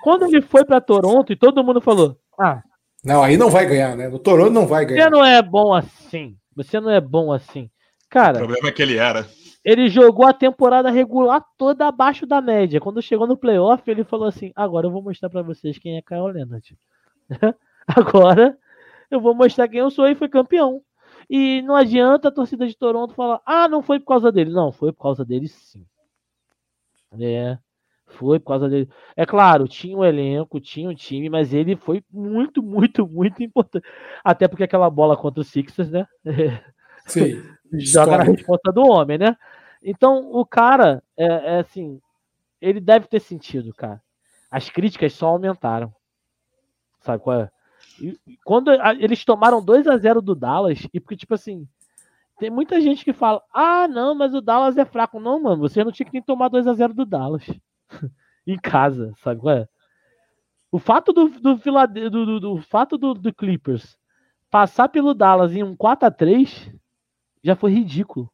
Quando ele foi para Toronto e todo mundo falou: Ah. Não, aí não vai ganhar, né? No Toronto não vai ganhar. Você não é bom assim. Você não é bom assim. Cara. O problema é que ele era. Ele jogou a temporada regular toda abaixo da média. Quando chegou no playoff, ele falou assim: Agora eu vou mostrar para vocês quem é Kyle Leonard. Agora eu vou mostrar quem eu sou e foi campeão. E não adianta a torcida de Toronto falar, ah, não foi por causa dele. Não, foi por causa dele sim. É, foi por causa dele. É claro, tinha um elenco, tinha um time, mas ele foi muito, muito, muito importante. Até porque aquela bola contra o Sixers, né? Sim. Joga na resposta do homem, né? Então, o cara, é, é assim, ele deve ter sentido, cara. As críticas só aumentaram. Sabe qual é? Quando eles tomaram 2 a 0 do Dallas, e porque, tipo assim, tem muita gente que fala: ah, não, mas o Dallas é fraco. Não, mano, você não tinha que nem tomar 2 a 0 do Dallas em casa, sabe qual é? O fato do, do, do, do, do fato do, do Clippers passar pelo Dallas em um 4 a 3 já foi ridículo.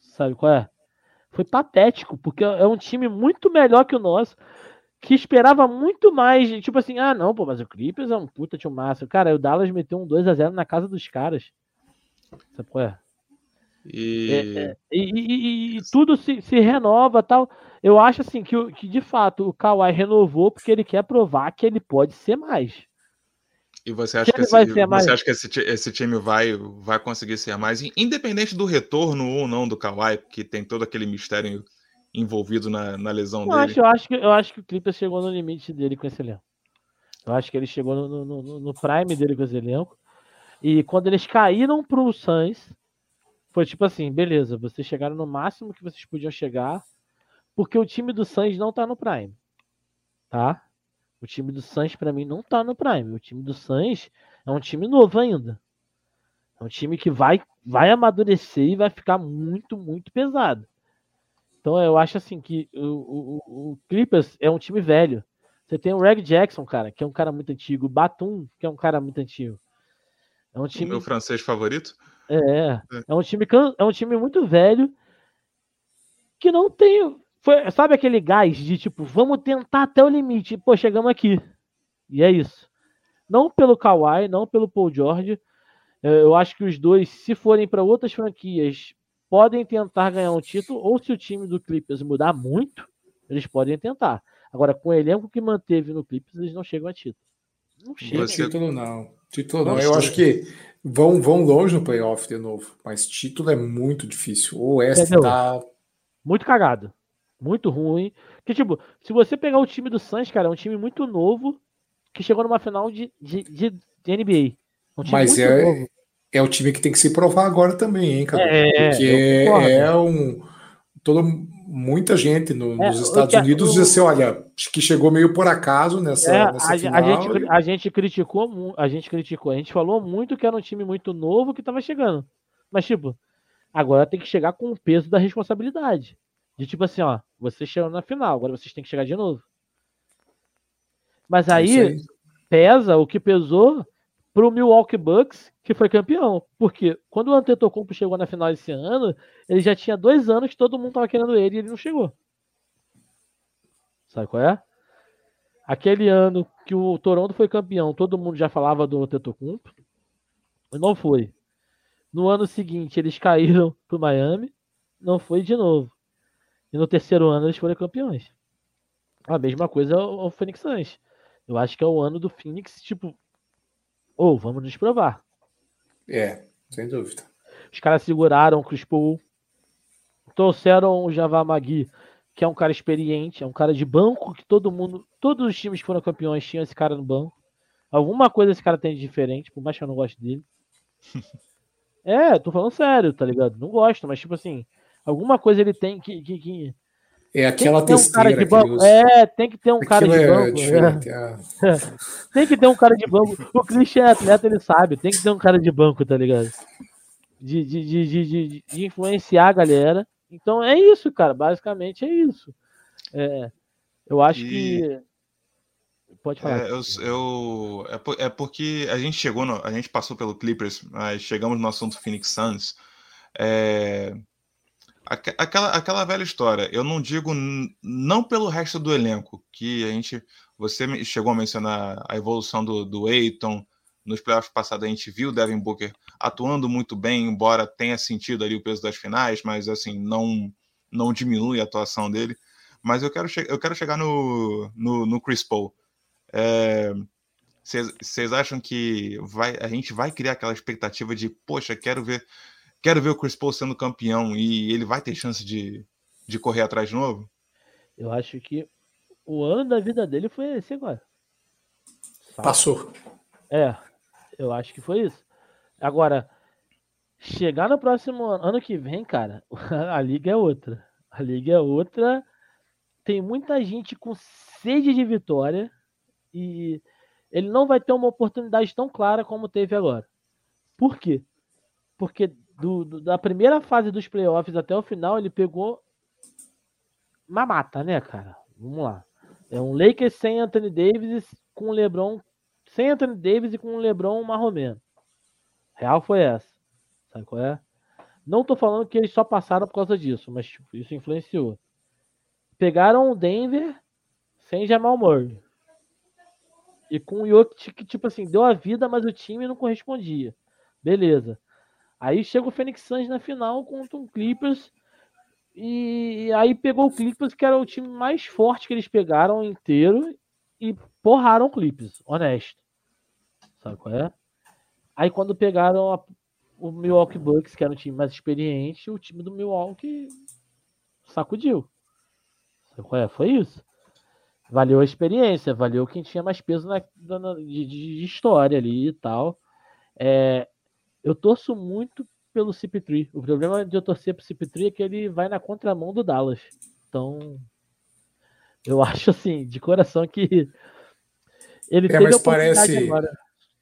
Sabe qual é? Foi patético, porque é um time muito melhor que o nosso que esperava muito mais, tipo assim, ah, não, pô, mas o Clippers é um puta de um massa. Cara, o Dallas meteu um 2 a 0 na casa dos caras. Sabe qual é? E... É, é, e, e, e, tudo se, se renova tal. Eu acho assim que, que de fato o Kawhi renovou porque ele quer provar que ele pode ser mais. E você acha que, que esse, você mais? acha que esse, esse time vai, vai conseguir ser mais, independente do retorno ou não do Kawhi, que tem todo aquele mistério envolvido na, na lesão eu dele. Acho, eu, acho que, eu acho que o Clippers chegou no limite dele com esse elenco. Eu acho que ele chegou no, no, no prime dele com esse elenco. E quando eles caíram pro Suns, foi tipo assim, beleza, vocês chegaram no máximo que vocês podiam chegar, porque o time do Suns não tá no prime. Tá? O time do Suns, para mim, não tá no Prime. O time do Suns é um time novo ainda. É um time que vai, vai amadurecer e vai ficar muito, muito pesado. Então eu acho assim que o, o, o Clippers é um time velho. Você tem o Reg Jackson, cara, que é um cara muito antigo. Batum, que é um cara muito antigo. É um time. O meu francês favorito? É, é. É um time, é um time muito velho que não tem. Foi, sabe aquele gás de tipo, vamos tentar até o limite. Pô, chegamos aqui. E é isso. Não pelo Kawhi, não pelo Paul George. É, eu acho que os dois, se forem para outras franquias, podem tentar ganhar um título. Ou se o time do Clippers mudar muito, eles podem tentar. Agora, com o elenco que manteve no Clippers, eles não chegam a título. Não chega. Título não. Título não. Eu acho que vão, vão longe no playoff de novo. Mas título é muito difícil. O Oeste tá. Muito cagado. Muito ruim. Que, tipo, se você pegar o time do Suns, cara, é um time muito novo que chegou numa final de, de, de, de NBA. Um Mas é, novo. É o time que tem que se provar agora também, hein, cara? É, Porque é, é um. Todo, muita gente no, é, nos Estados Unidos diz assim, olha, que chegou meio por acaso nessa, é, nessa a, final. A gente, a gente criticou, a gente criticou, a gente falou muito que era um time muito novo que estava chegando. Mas, tipo, agora tem que chegar com o peso da responsabilidade. De tipo assim, ó, você chegou na final, agora vocês têm que chegar de novo. Mas aí, aí. pesa o que pesou pro Milwaukee Bucks, que foi campeão. Porque quando o Antetokounmpo chegou na final esse ano, ele já tinha dois anos que todo mundo tava querendo ele e ele não chegou. Sabe qual é? Aquele ano que o Toronto foi campeão, todo mundo já falava do Antetokounmpo. Não foi. No ano seguinte, eles caíram pro Miami. Não foi de novo. E no terceiro ano, eles foram campeões. A mesma coisa o Phoenix Suns. Eu acho que é o ano do Phoenix, tipo, ou vamos nos provar. É, sem dúvida. Os caras seguraram o Chris Paul, trouxeram o Javar Magui, que é um cara experiente, é um cara de banco que todo mundo, todos os times que foram campeões tinham esse cara no banco. Alguma coisa esse cara tem de diferente, por mais que eu não goste dele. é, tô falando sério, tá ligado? Não gosto, mas tipo assim, alguma coisa ele tem que, que, que é aquela tem um cara de banco. É, tem que ter um cara de é banco. É é. tem que ter um cara de banco. O Christian é atleta, ele sabe. Tem que ter um cara de banco, tá ligado? De, de, de, de, de influenciar a galera. Então é isso, cara. Basicamente é isso. É, eu acho e... que. Pode falar. É, eu, eu, é, porque a gente chegou, no, a gente passou pelo Clippers, mas chegamos no assunto Phoenix Suns. É, Aquela, aquela velha história, eu não digo não pelo resto do elenco, que a gente. Você chegou a mencionar a evolução do, do Eiton. Nos playoffs passados a gente viu o Devin Booker atuando muito bem, embora tenha sentido ali o peso das finais, mas assim, não, não diminui a atuação dele. Mas eu quero, eu quero chegar no, no, no Chris Paul. Vocês é, acham que vai, a gente vai criar aquela expectativa de, poxa, quero ver quero ver o Chris Paul sendo campeão e ele vai ter chance de, de correr atrás de novo? Eu acho que o ano da vida dele foi esse agora. Sabe? Passou. É, eu acho que foi isso. Agora, chegar no próximo ano, ano que vem, cara, a liga é outra. A liga é outra. Tem muita gente com sede de vitória e ele não vai ter uma oportunidade tão clara como teve agora. Por quê? Porque do, do, da primeira fase dos playoffs até o final, ele pegou uma mata, né, cara? Vamos lá. É um Lakers sem Anthony Davis com o LeBron, sem Anthony Davis e com o LeBron marromeno. Real foi essa. Sabe qual é? Não tô falando que eles só passaram por causa disso, mas tipo, isso influenciou. Pegaram o Denver sem Jamal Murray. E com o Jokic que, tipo assim, deu a vida, mas o time não correspondia. Beleza. Aí chega o Phoenix Suns na final contra o Clippers. E aí pegou o Clippers, que era o time mais forte que eles pegaram inteiro. E porraram o Clippers, honesto. Sabe qual é? Aí quando pegaram a, o Milwaukee Bucks, que era um time mais experiente, o time do Milwaukee sacudiu. Sabe qual é? Foi isso. Valeu a experiência, valeu quem tinha mais peso na, na de, de, história ali e tal. É, eu torço muito pelo CP3. O problema de eu torcer pro CP3 é que ele vai na contramão do Dallas. Então, eu acho assim, de coração que Ele É, teve mas parece- agora.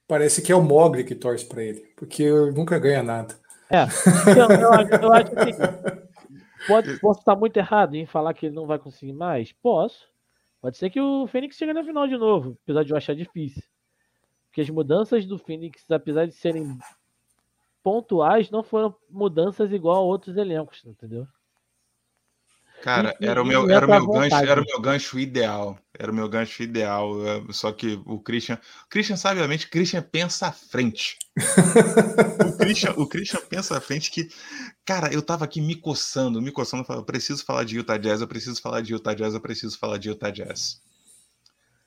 Parece que é o Mogli que torce pra ele, porque nunca ganha nada. É. Então, eu, acho- eu acho que pode, posso estar muito errado em falar que ele não vai conseguir mais? Posso. Pode ser que o Fênix chegue na final de novo, apesar de eu achar difícil. Porque as mudanças do Fênix, apesar de serem pontuais, não foram mudanças igual a outros elencos, entendeu? Cara, E- era o meu, era o meu gancho, era o meu gancho ideal. Era o meu gancho ideal. é, Só que o Christian. O Christian, sabiamente, Christian pensa à frente. o, Christian, o Christian pensa à frente que. Cara, eu tava aqui me coçando, me coçando, falando, eu preciso falar de Utah Jazz, eu preciso falar de Utah Jazz, eu preciso falar de Utah Jazz.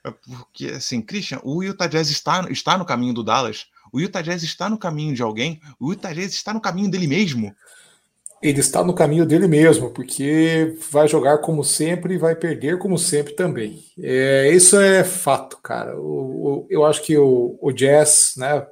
É Porque, assim, Christian, o Utah Jazz está, está no caminho do Dallas. O Utah Jazz está no caminho de alguém. O Utah Jazz está no caminho dele mesmo. Ele está no caminho dele mesmo, porque vai jogar como sempre e vai perder como sempre também. É, isso é fato, cara. O- o- eu acho que o, o Jazz, né,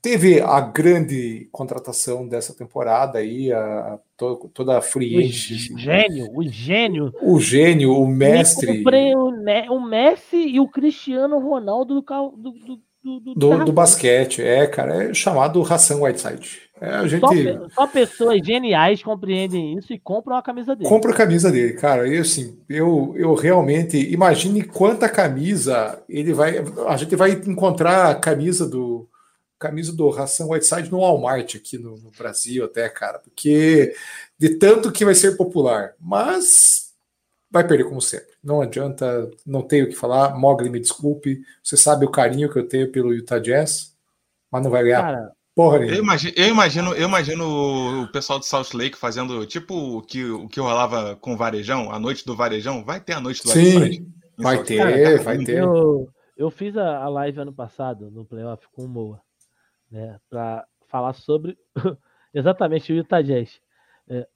teve a grande contratação dessa temporada aí, a, to- toda a free O agent, gênio, o gênio. o gênio, o mestre o, o Messi e o Cristiano Ronaldo do, do, do, do, do, do, do basquete. É, cara, é chamado Ração Whiteside. É, a gente Só, só pessoas geniais compreendem isso e compram a camisa dele. compra a camisa dele, cara. E assim, eu, eu realmente imagine quanta camisa ele vai. A gente vai encontrar a camisa do camisa do Ração Whiteside no Walmart aqui no, no Brasil, até, cara, porque de tanto que vai ser popular, mas vai perder como sempre. Não adianta, não tenho o que falar. Mogli, me desculpe. Você sabe o carinho que eu tenho pelo Utah Jazz, mas não vai ganhar Cara, porra Eu imagino, eu imagino, eu imagino o pessoal de Salt Lake fazendo tipo o que, o que rolava com o Varejão, a noite do Varejão. Vai ter a noite do Varejão. Sim, vai Salt ter, Lake. Cara, vai ter. eu, eu fiz a, live ano passado no playoff com o Moa, né, pra falar sobre exatamente o Utah Jazz. É,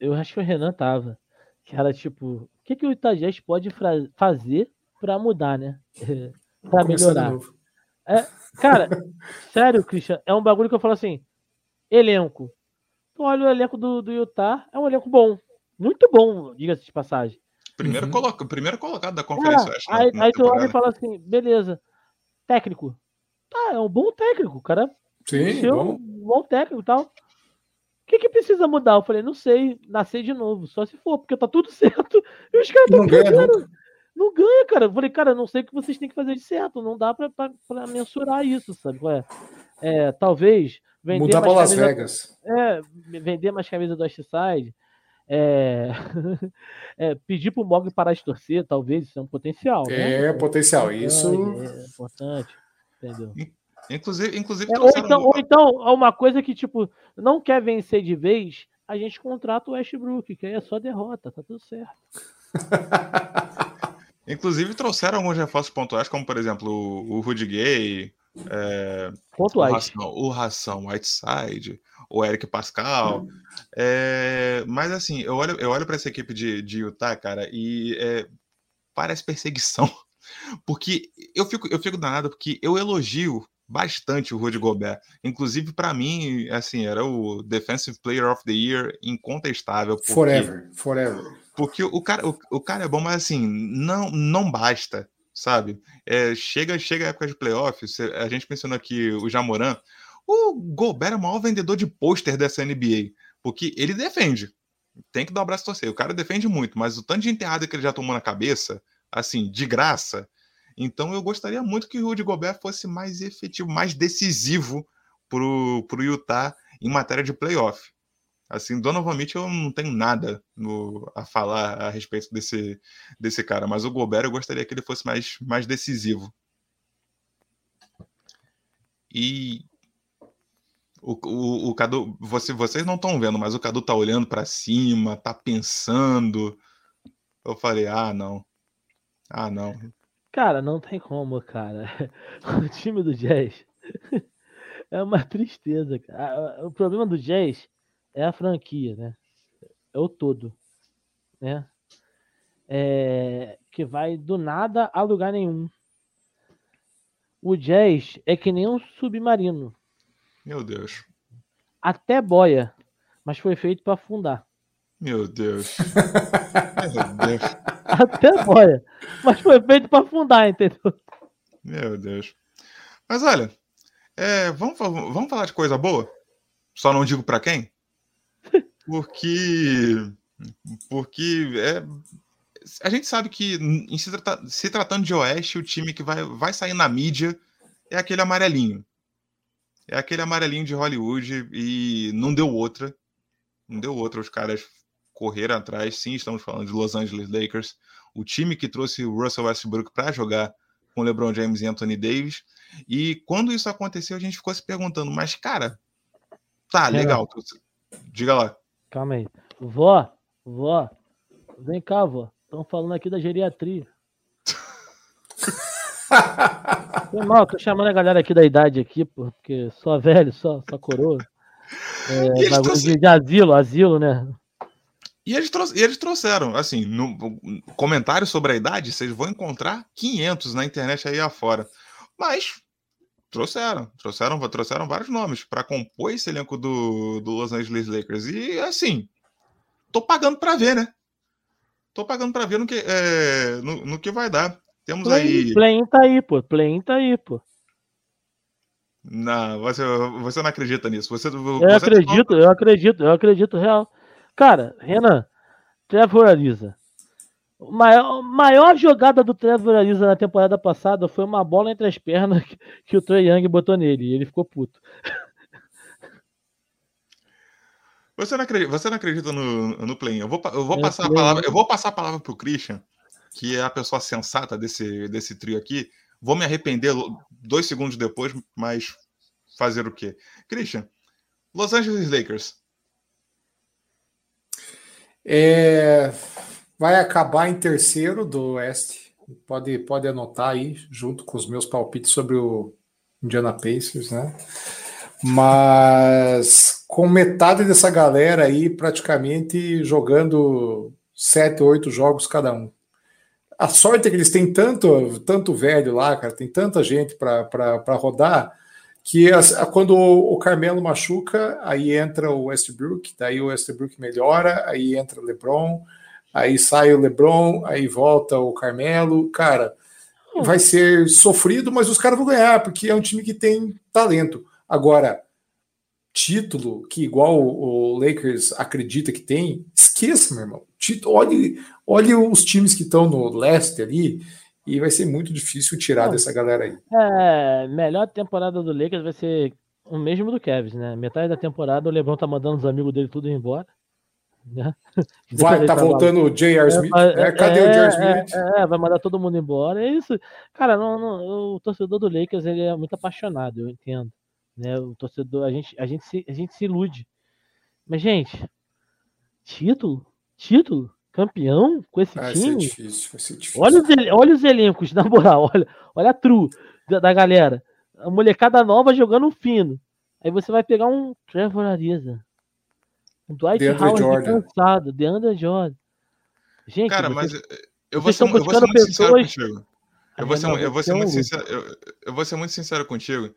eu acho que o Renan tava, que era tipo, o que, que o Jazz pode fra- fazer pra mudar, né? de melhorar. novo. Cara, sério, Christian, é um bagulho que eu falo assim: elenco. Tu olha o elenco do, do Utah, é um elenco bom. Muito bom, diga-se de passagem. Primeiro, Uhum. coloca, primeiro colocado da Cara, conferência. eu acho, aí, na aí tu olha e fala assim: beleza, técnico. Tá, é um bom técnico, cara Sim, bom. um bom técnico e tal. O que, que precisa mudar? Eu falei, não sei, nascer de novo, só se for, porque tá tudo certo. E os caras Não estão ganha nunca. não ganha, cara. Eu falei, cara, não sei o que vocês têm que fazer de certo. Não dá pra, pra, pra mensurar isso, sabe? É, é, talvez vender Mudar mais para Las Vegas. É, vender mais camisa do Side. É, é, pedir pro Mogli parar de torcer, talvez, isso é um potencial. né? É potencial. Isso É importante. Entendeu? Inclusive, inclusive É, ou, trouxeram então, um- ou então, uma coisa que, tipo, não quer vencer de vez, a gente contrata o Westbrook, que aí é só derrota, tá tudo certo. inclusive trouxeram alguns reforços pontuais, como por exemplo o, o Rudy Gay, é, o, Pontuais. Ração, o Ração Whiteside, o Eric Pascal. É, mas assim, eu olho, eu olho para essa equipe de, de Utah, cara, e é, parece perseguição. Porque eu fico, eu fico danado, porque eu elogio bastante o Rudy Gobert. Inclusive, para mim, assim, era o Defensive Player of the Year incontestável. Porque, forever, forever. Porque o cara, o, o cara é bom, mas assim, não, não basta, sabe? É, chega, chega a época de playoff, cê- a gente mencionou aqui o Jamoran. O Gobert é o maior vendedor de pôster dessa NBA, porque ele defende. Tem que dar o braço a torcer. O cara defende muito, mas o tanto de enterrada que ele já tomou na cabeça, assim, de graça. Então eu gostaria muito que o Rudy Gobert fosse mais efetivo, mais decisivo pro, pro Utah em matéria de playoff. Assim, Donovan Mitchell eu não tenho nada no- a falar a respeito desse, desse cara, mas o Gobert eu gostaria que ele fosse mais, mais decisivo. E o, o, o Cadu, você, vocês não estão vendo, mas o Cadu tá olhando para cima, tá pensando. Eu falei, ah, não. Ah, não. Cara, não tem como, cara. O time do Jazz é uma tristeza, cara. O problema do Jazz é a franquia, né? É o todo, né? É, que vai do nada a lugar nenhum. O Jazz é que nem um submarino. Meu Deus. Até boia, mas foi feito para afundar. Meu Deus. Meu Deus. Até boia, mas foi feito para afundar, entendeu? Meu Deus. Mas olha, é, vamos, vamos falar de coisa boa? Só não digo para quem? Porque. Porque é, a gente sabe que, em se, se, tratando de Oeste, o time que vai, vai sair na mídia é aquele amarelinho. É aquele amarelinho de Hollywood e não deu outra. Não deu outra. Os caras correram atrás. Sim, estamos falando de Los Angeles Lakers. O time que trouxe o Russell Westbrook para jogar com LeBron James e Anthony Davis. E quando isso aconteceu, a gente ficou se perguntando, mas cara, tá legal. Diga lá. Calma aí. Vó, vó, vem cá, vó. Estão falando aqui da geriatria. Foi mal, tô chamando a galera aqui da idade aqui, porque só velho, só, só coroa. É, trouxeram... de asilo, asilo, né? E eles, trouxeram, e eles trouxeram, assim, no, comentário sobre a idade, vocês vão encontrar 500 na internet aí afora. Mas trouxeram, trouxeram, trouxeram vários nomes para compor esse elenco do, do Los Angeles Lakers. E assim, tô pagando para ver, né? Tô pagando para ver no que, é, no, no, que vai dar. Temos play, aí. Play tá aí, pô. Play tá aí, pô. Não, você, você não acredita nisso. Você, eu você acredito, tá... eu acredito, eu acredito real. Cara, Renan, Trevor Ariza. Maior, maior jogada do Trevor Ariza na temporada passada foi uma bola entre as pernas que, que o Trey Young botou nele e ele ficou puto. Você não acredita, você não acredita no, no play Eu vou, eu vou é passar play. a palavra, eu vou passar a palavra pro Christian, que é a pessoa sensata desse, desse trio aqui. Vou me arrepender dois segundos depois, mas fazer o quê? Christian, Los Angeles Lakers. É, vai acabar em terceiro do Oeste. Pode, pode anotar aí, junto com os meus palpites sobre o Indiana Pacers, né? Mas com metade dessa galera aí praticamente jogando sete, oito jogos cada um. A sorte é que eles têm tanto, tanto velho lá, cara, tem tanta gente para rodar, que quando o Carmelo machuca, aí entra o Westbrook, daí o Westbrook melhora, aí entra o LeBron, aí sai o LeBron, aí volta o Carmelo, cara, vai ser sofrido, mas os caras vão ganhar, porque é um time que tem talento. Agora, título que igual o Lakers acredita que tem, esqueça, meu irmão. Olhe, olhe os times que estão no leste ali e vai ser muito difícil tirar Não, dessa galera aí. É, melhor temporada do Lakers vai ser o mesmo do Kevin, né? Metade da temporada o LeBron tá mandando os amigos dele tudo embora. Né? Vai, tá voltando o J.R. Smith. É, é, cadê é, o J.R. Smith? É, vai mandar todo mundo embora. É isso. Cara, não, não, o torcedor do Lakers ele é muito apaixonado, eu entendo. Né? O torcedor, a gente, a, gente se, a gente se ilude. Mas, gente, título? Título? Campeão com esse vai time? Ser difícil, vai ser difícil. Olha, os, olha os elencos, na moral. Olha, olha a true da, da galera. A molecada nova jogando fino. Aí você vai pegar um Trevor Ariza. Um Dwight Howard Jordan. cansado. DeAndre Jordan. Gente, Cara, vocês, mas eu vou, ser, eu vou ser muito pessoas... sincero contigo. Eu vou, ser, eu, vou ser muito sincero, eu, eu vou ser muito sincero contigo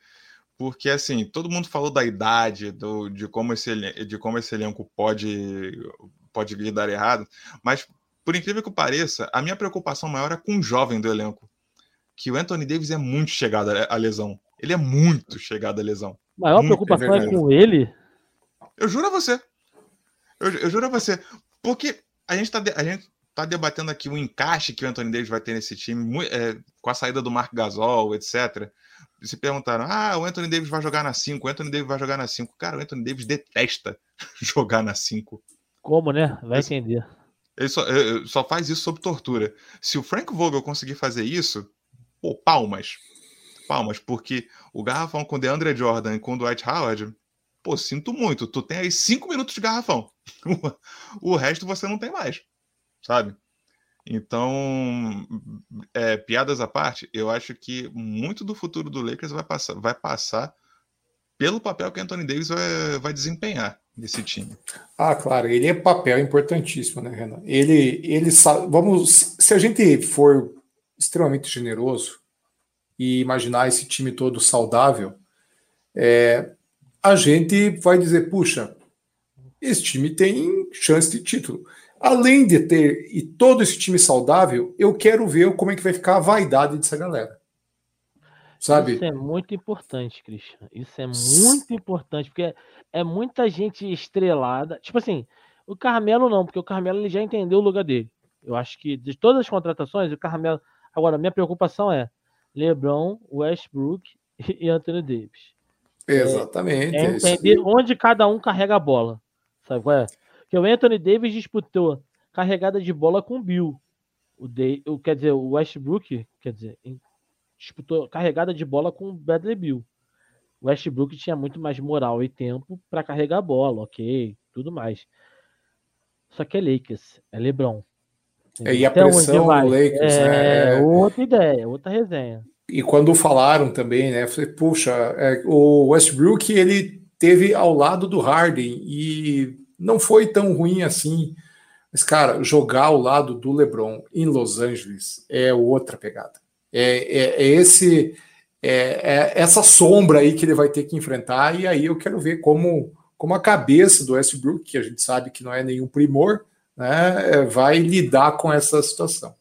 porque assim todo mundo falou da idade, do, de como esse de como esse elenco pode pode dar errado, mas por incrível que pareça, a minha preocupação maior é com o jovem do elenco, que o Anthony Davis é muito chegado à lesão. Ele é muito chegado à lesão. Maior muito, preocupação é, é, com ele? Eu juro a você. Eu, eu juro a você. Porque a gente está a gente tá debatendo aqui o encaixe que o Anthony Davis vai ter nesse time, é, com a saída do Mark Gasol, etc se perguntaram: ah, o Anthony Davis vai jogar na 5, o Anthony Davis vai jogar na 5. Cara, o Anthony Davis detesta jogar na 5. Como, né? Vai entender. Ele só, ele só faz isso sob tortura. Se o Frank Vogel conseguir fazer isso, pô, palmas. Palmas, porque o garrafão com o DeAndre Jordan e com o Dwight Howard, pô, sinto muito. Tu tem aí 5 minutos de garrafão. o resto você não tem mais, sabe? Então, é, piadas à parte, eu acho que muito do futuro do Lakers vai passar, vai passar pelo papel que Anthony Davis vai, vai desempenhar nesse time. Ah, claro, ele é papel importantíssimo, né, Renan? Ele, ele sabe, vamos, se a gente for extremamente generoso e imaginar esse time todo saudável, é, a gente vai dizer, puxa, esse time tem chance de título. Além de ter e todo esse time saudável, eu quero ver como é que vai ficar a vaidade dessa galera. sabe? Isso é muito importante, Christian. Isso é muito importante, porque é muita gente estrelada. Tipo assim, o Carmelo não, porque o Carmelo ele já entendeu o lugar dele. Eu acho que de todas as contratações, o Carmelo. Agora, minha preocupação é LeBron, Westbrook e Anthony Davis. Exatamente. É é entender onde cada um carrega a bola. Sabe qual é? Porque o Anthony Davis disputou carregada de bola com o Bill. O, Day, o quer dizer, o Westbrook, quer dizer, disputou carregada de bola com o Bradley Bill. O Westbrook tinha muito mais moral e tempo para carregar a bola, ok, tudo mais. Só que é Lakers, é LeBron. É, e a onde pressão do Lakers, é, né? outra ideia, outra resenha. E quando falaram também, né? Falei, puxa, é, o Westbrook ele teve ao lado do Harden e não foi tão ruim assim. Mas, cara, jogar ao lado do LeBron em Los Angeles é outra pegada. É, é- é esse é, é essa sombra aí que ele vai ter que enfrentar. E aí eu quero ver como, como a cabeça do Westbrook, que a gente sabe que não é nenhum primor, né, é, vai lidar com essa situação.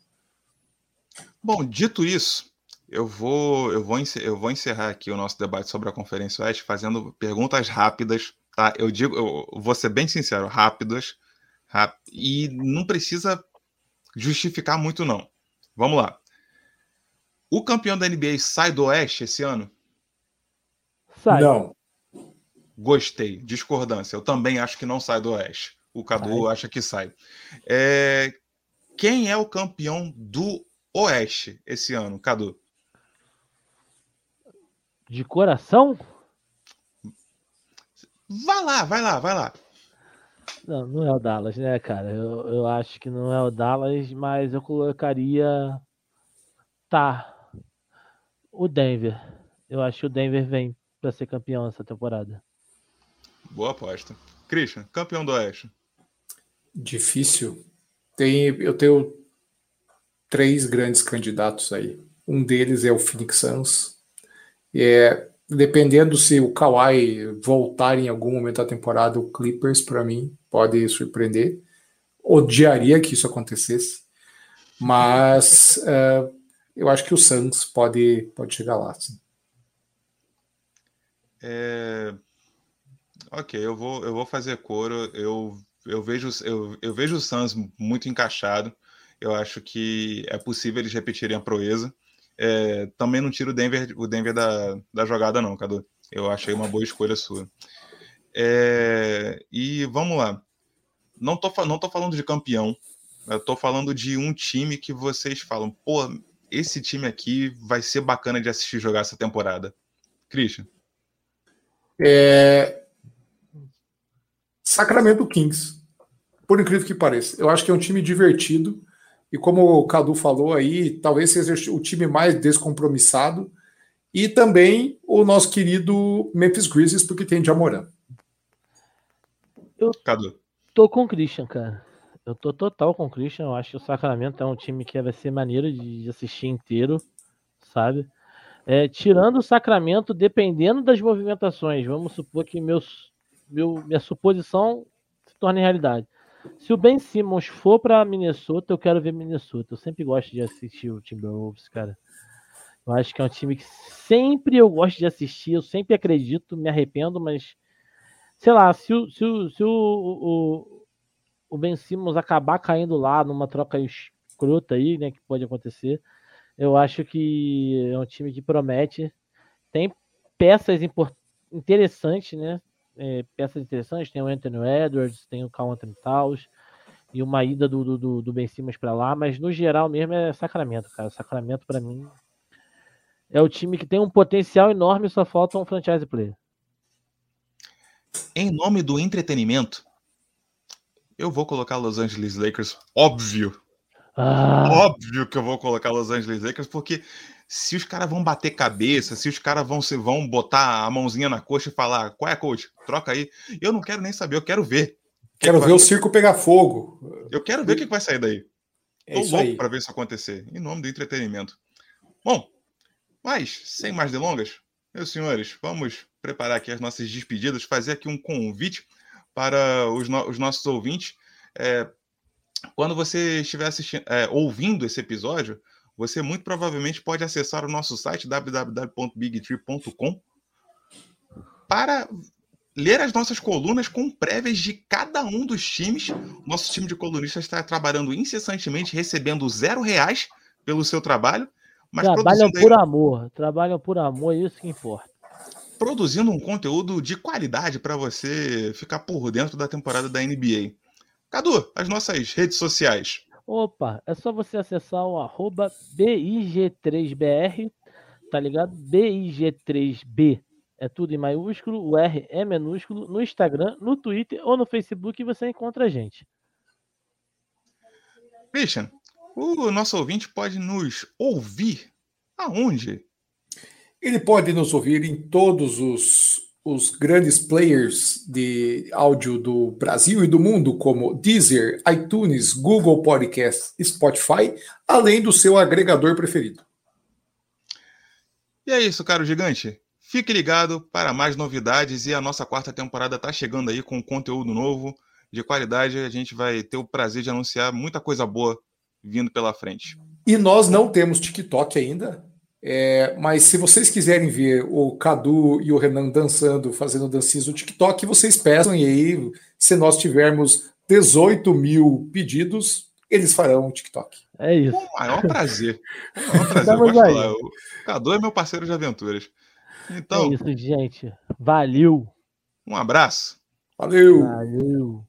Bom, dito isso, eu vou, eu vou, encer- eu vou encerrar aqui o nosso debate sobre a Conferência Oeste fazendo perguntas rápidas, tá? Eu digo, eu vou ser bem sincero, rápidas, ráp- e não precisa justificar muito não. Vamos lá. O campeão da NBA sai do Oeste esse ano? Sai. Não. Gostei. Discordância. Eu também acho que não sai do Oeste. O Cadu acha que sai. É, Quem é o campeão do Oeste esse ano, Cadu? De coração? Vai lá, vai lá, vai lá. Não, não é o Dallas, né, cara? Eu, eu acho que não é o Dallas, mas eu colocaria. Tá. O Denver. Eu acho que o Denver vem pra ser campeão essa temporada. Boa aposta. Christian, campeão do Oeste. Difícil. Tem, eu tenho três grandes candidatos aí. Um deles é o Phoenix Suns. É, dependendo se o Kawhi voltar em algum momento da temporada, o Clippers, para mim, pode surpreender. Odiaria que isso acontecesse. Mas é, eu acho que o Suns pode, pode chegar lá. sim. É, Ok, eu vou, eu vou fazer coro. Eu, eu, vejo, eu, eu vejo o Suns muito encaixado. Eu acho que é possível eles repetirem a proeza. É, também não tiro o Denver, o Denver da, da jogada, não, Cadu. Eu achei uma boa escolha sua. É, e vamos lá. Não tô, não tô falando de campeão. Eu tô falando de um time que vocês falam, pô, esse time aqui vai ser bacana de assistir jogar essa temporada. Christian. É, Sacramento Kings. Por incrível que pareça. Eu acho que é um time divertido. E como o Cadu falou aí, talvez seja o time mais descompromissado. E também o nosso querido Memphis Grizzlies, porque tem Jamoran. Cadu. Tô com o Christian, cara. Eu tô total com o Christian. Eu acho que o Sacramento é um time que vai ser maneiro de assistir inteiro, sabe? É, tirando o Sacramento, dependendo das movimentações, vamos supor que meus, meu, minha suposição se torne realidade. Se o Ben Simmons for para Minnesota, eu quero ver Minnesota. Eu sempre gosto de assistir o Timberwolves, cara. Eu acho que é um time que sempre eu gosto de assistir, eu sempre acredito, me arrependo, mas sei lá, se se o, se o, o, Ben Simmons acabar caindo lá numa troca escrota aí, né, que pode acontecer, eu acho que é um time que promete, tem peças interessantes, né, é, peças interessantes, tem o Anthony Edwards, tem o Carl Anthony e uma ida do, do- do, do Ben Simmons para lá, mas no geral mesmo é Sacramento, cara, Sacramento para mim é o time que tem um potencial enorme, só falta um franchise player. Em nome do entretenimento, eu vou colocar Los Angeles Lakers, óbvio. Ah, Óbvio que eu vou colocar Los Angeles Lakers, porque se os caras vão bater cabeça, se os caras vão, se vão botar a mãozinha na coxa e falar, qual é, coach? Troca aí. Eu não quero nem saber, eu quero ver. Que Quero que ver vai- o circo pegar fogo. Eu quero ver o que que vai sair daí. É Tô louco para ver isso acontecer, em nome do entretenimento. Bom, mas, sem mais delongas, meus senhores, vamos preparar aqui as nossas despedidas, fazer aqui um convite para os, no- os nossos ouvintes. É, quando você estiver assistindo, é, ouvindo esse episódio, você muito provavelmente pode acessar o nosso site www.bigtree.com para ler as nossas colunas com prévias de cada um dos times. Nosso time de colunistas está trabalhando incessantemente, recebendo zero reais pelo seu trabalho. Mas trabalham por amor, trabalham por amor, é isso que importa. Produzindo um conteúdo de qualidade para você ficar por dentro da temporada da NBA. Cadu, as nossas redes sociais. Opa, é só você acessar o arroba BIG3BR, tá ligado? BIG3B é tudo em maiúsculo, o R é minúsculo, no Instagram, no Twitter ou no Facebook você encontra a gente. Christian, o nosso ouvinte pode nos ouvir aonde? Ele pode nos ouvir em todos os, os grandes players de áudio do Brasil e do mundo, como Deezer, iTunes, Google Podcast, Spotify, além do seu agregador preferido. E é isso, caro gigante. Fique ligado para mais novidades e a nossa quarta temporada está chegando aí com conteúdo novo, de qualidade. A gente vai ter o prazer de anunciar muita coisa boa vindo pela frente. E nós não temos TikTok ainda, é, mas se vocês quiserem ver o Cadu e o Renan dançando, fazendo dancinhas no TikTok, vocês peçam e aí, se nós tivermos 18 mil pedidos, eles farão o TikTok. É isso. Com o maior prazer. Com o maior prazer. O Cadu é meu parceiro de aventuras. Então. É isso, gente. Valeu. Um abraço. Valeu. Valeu.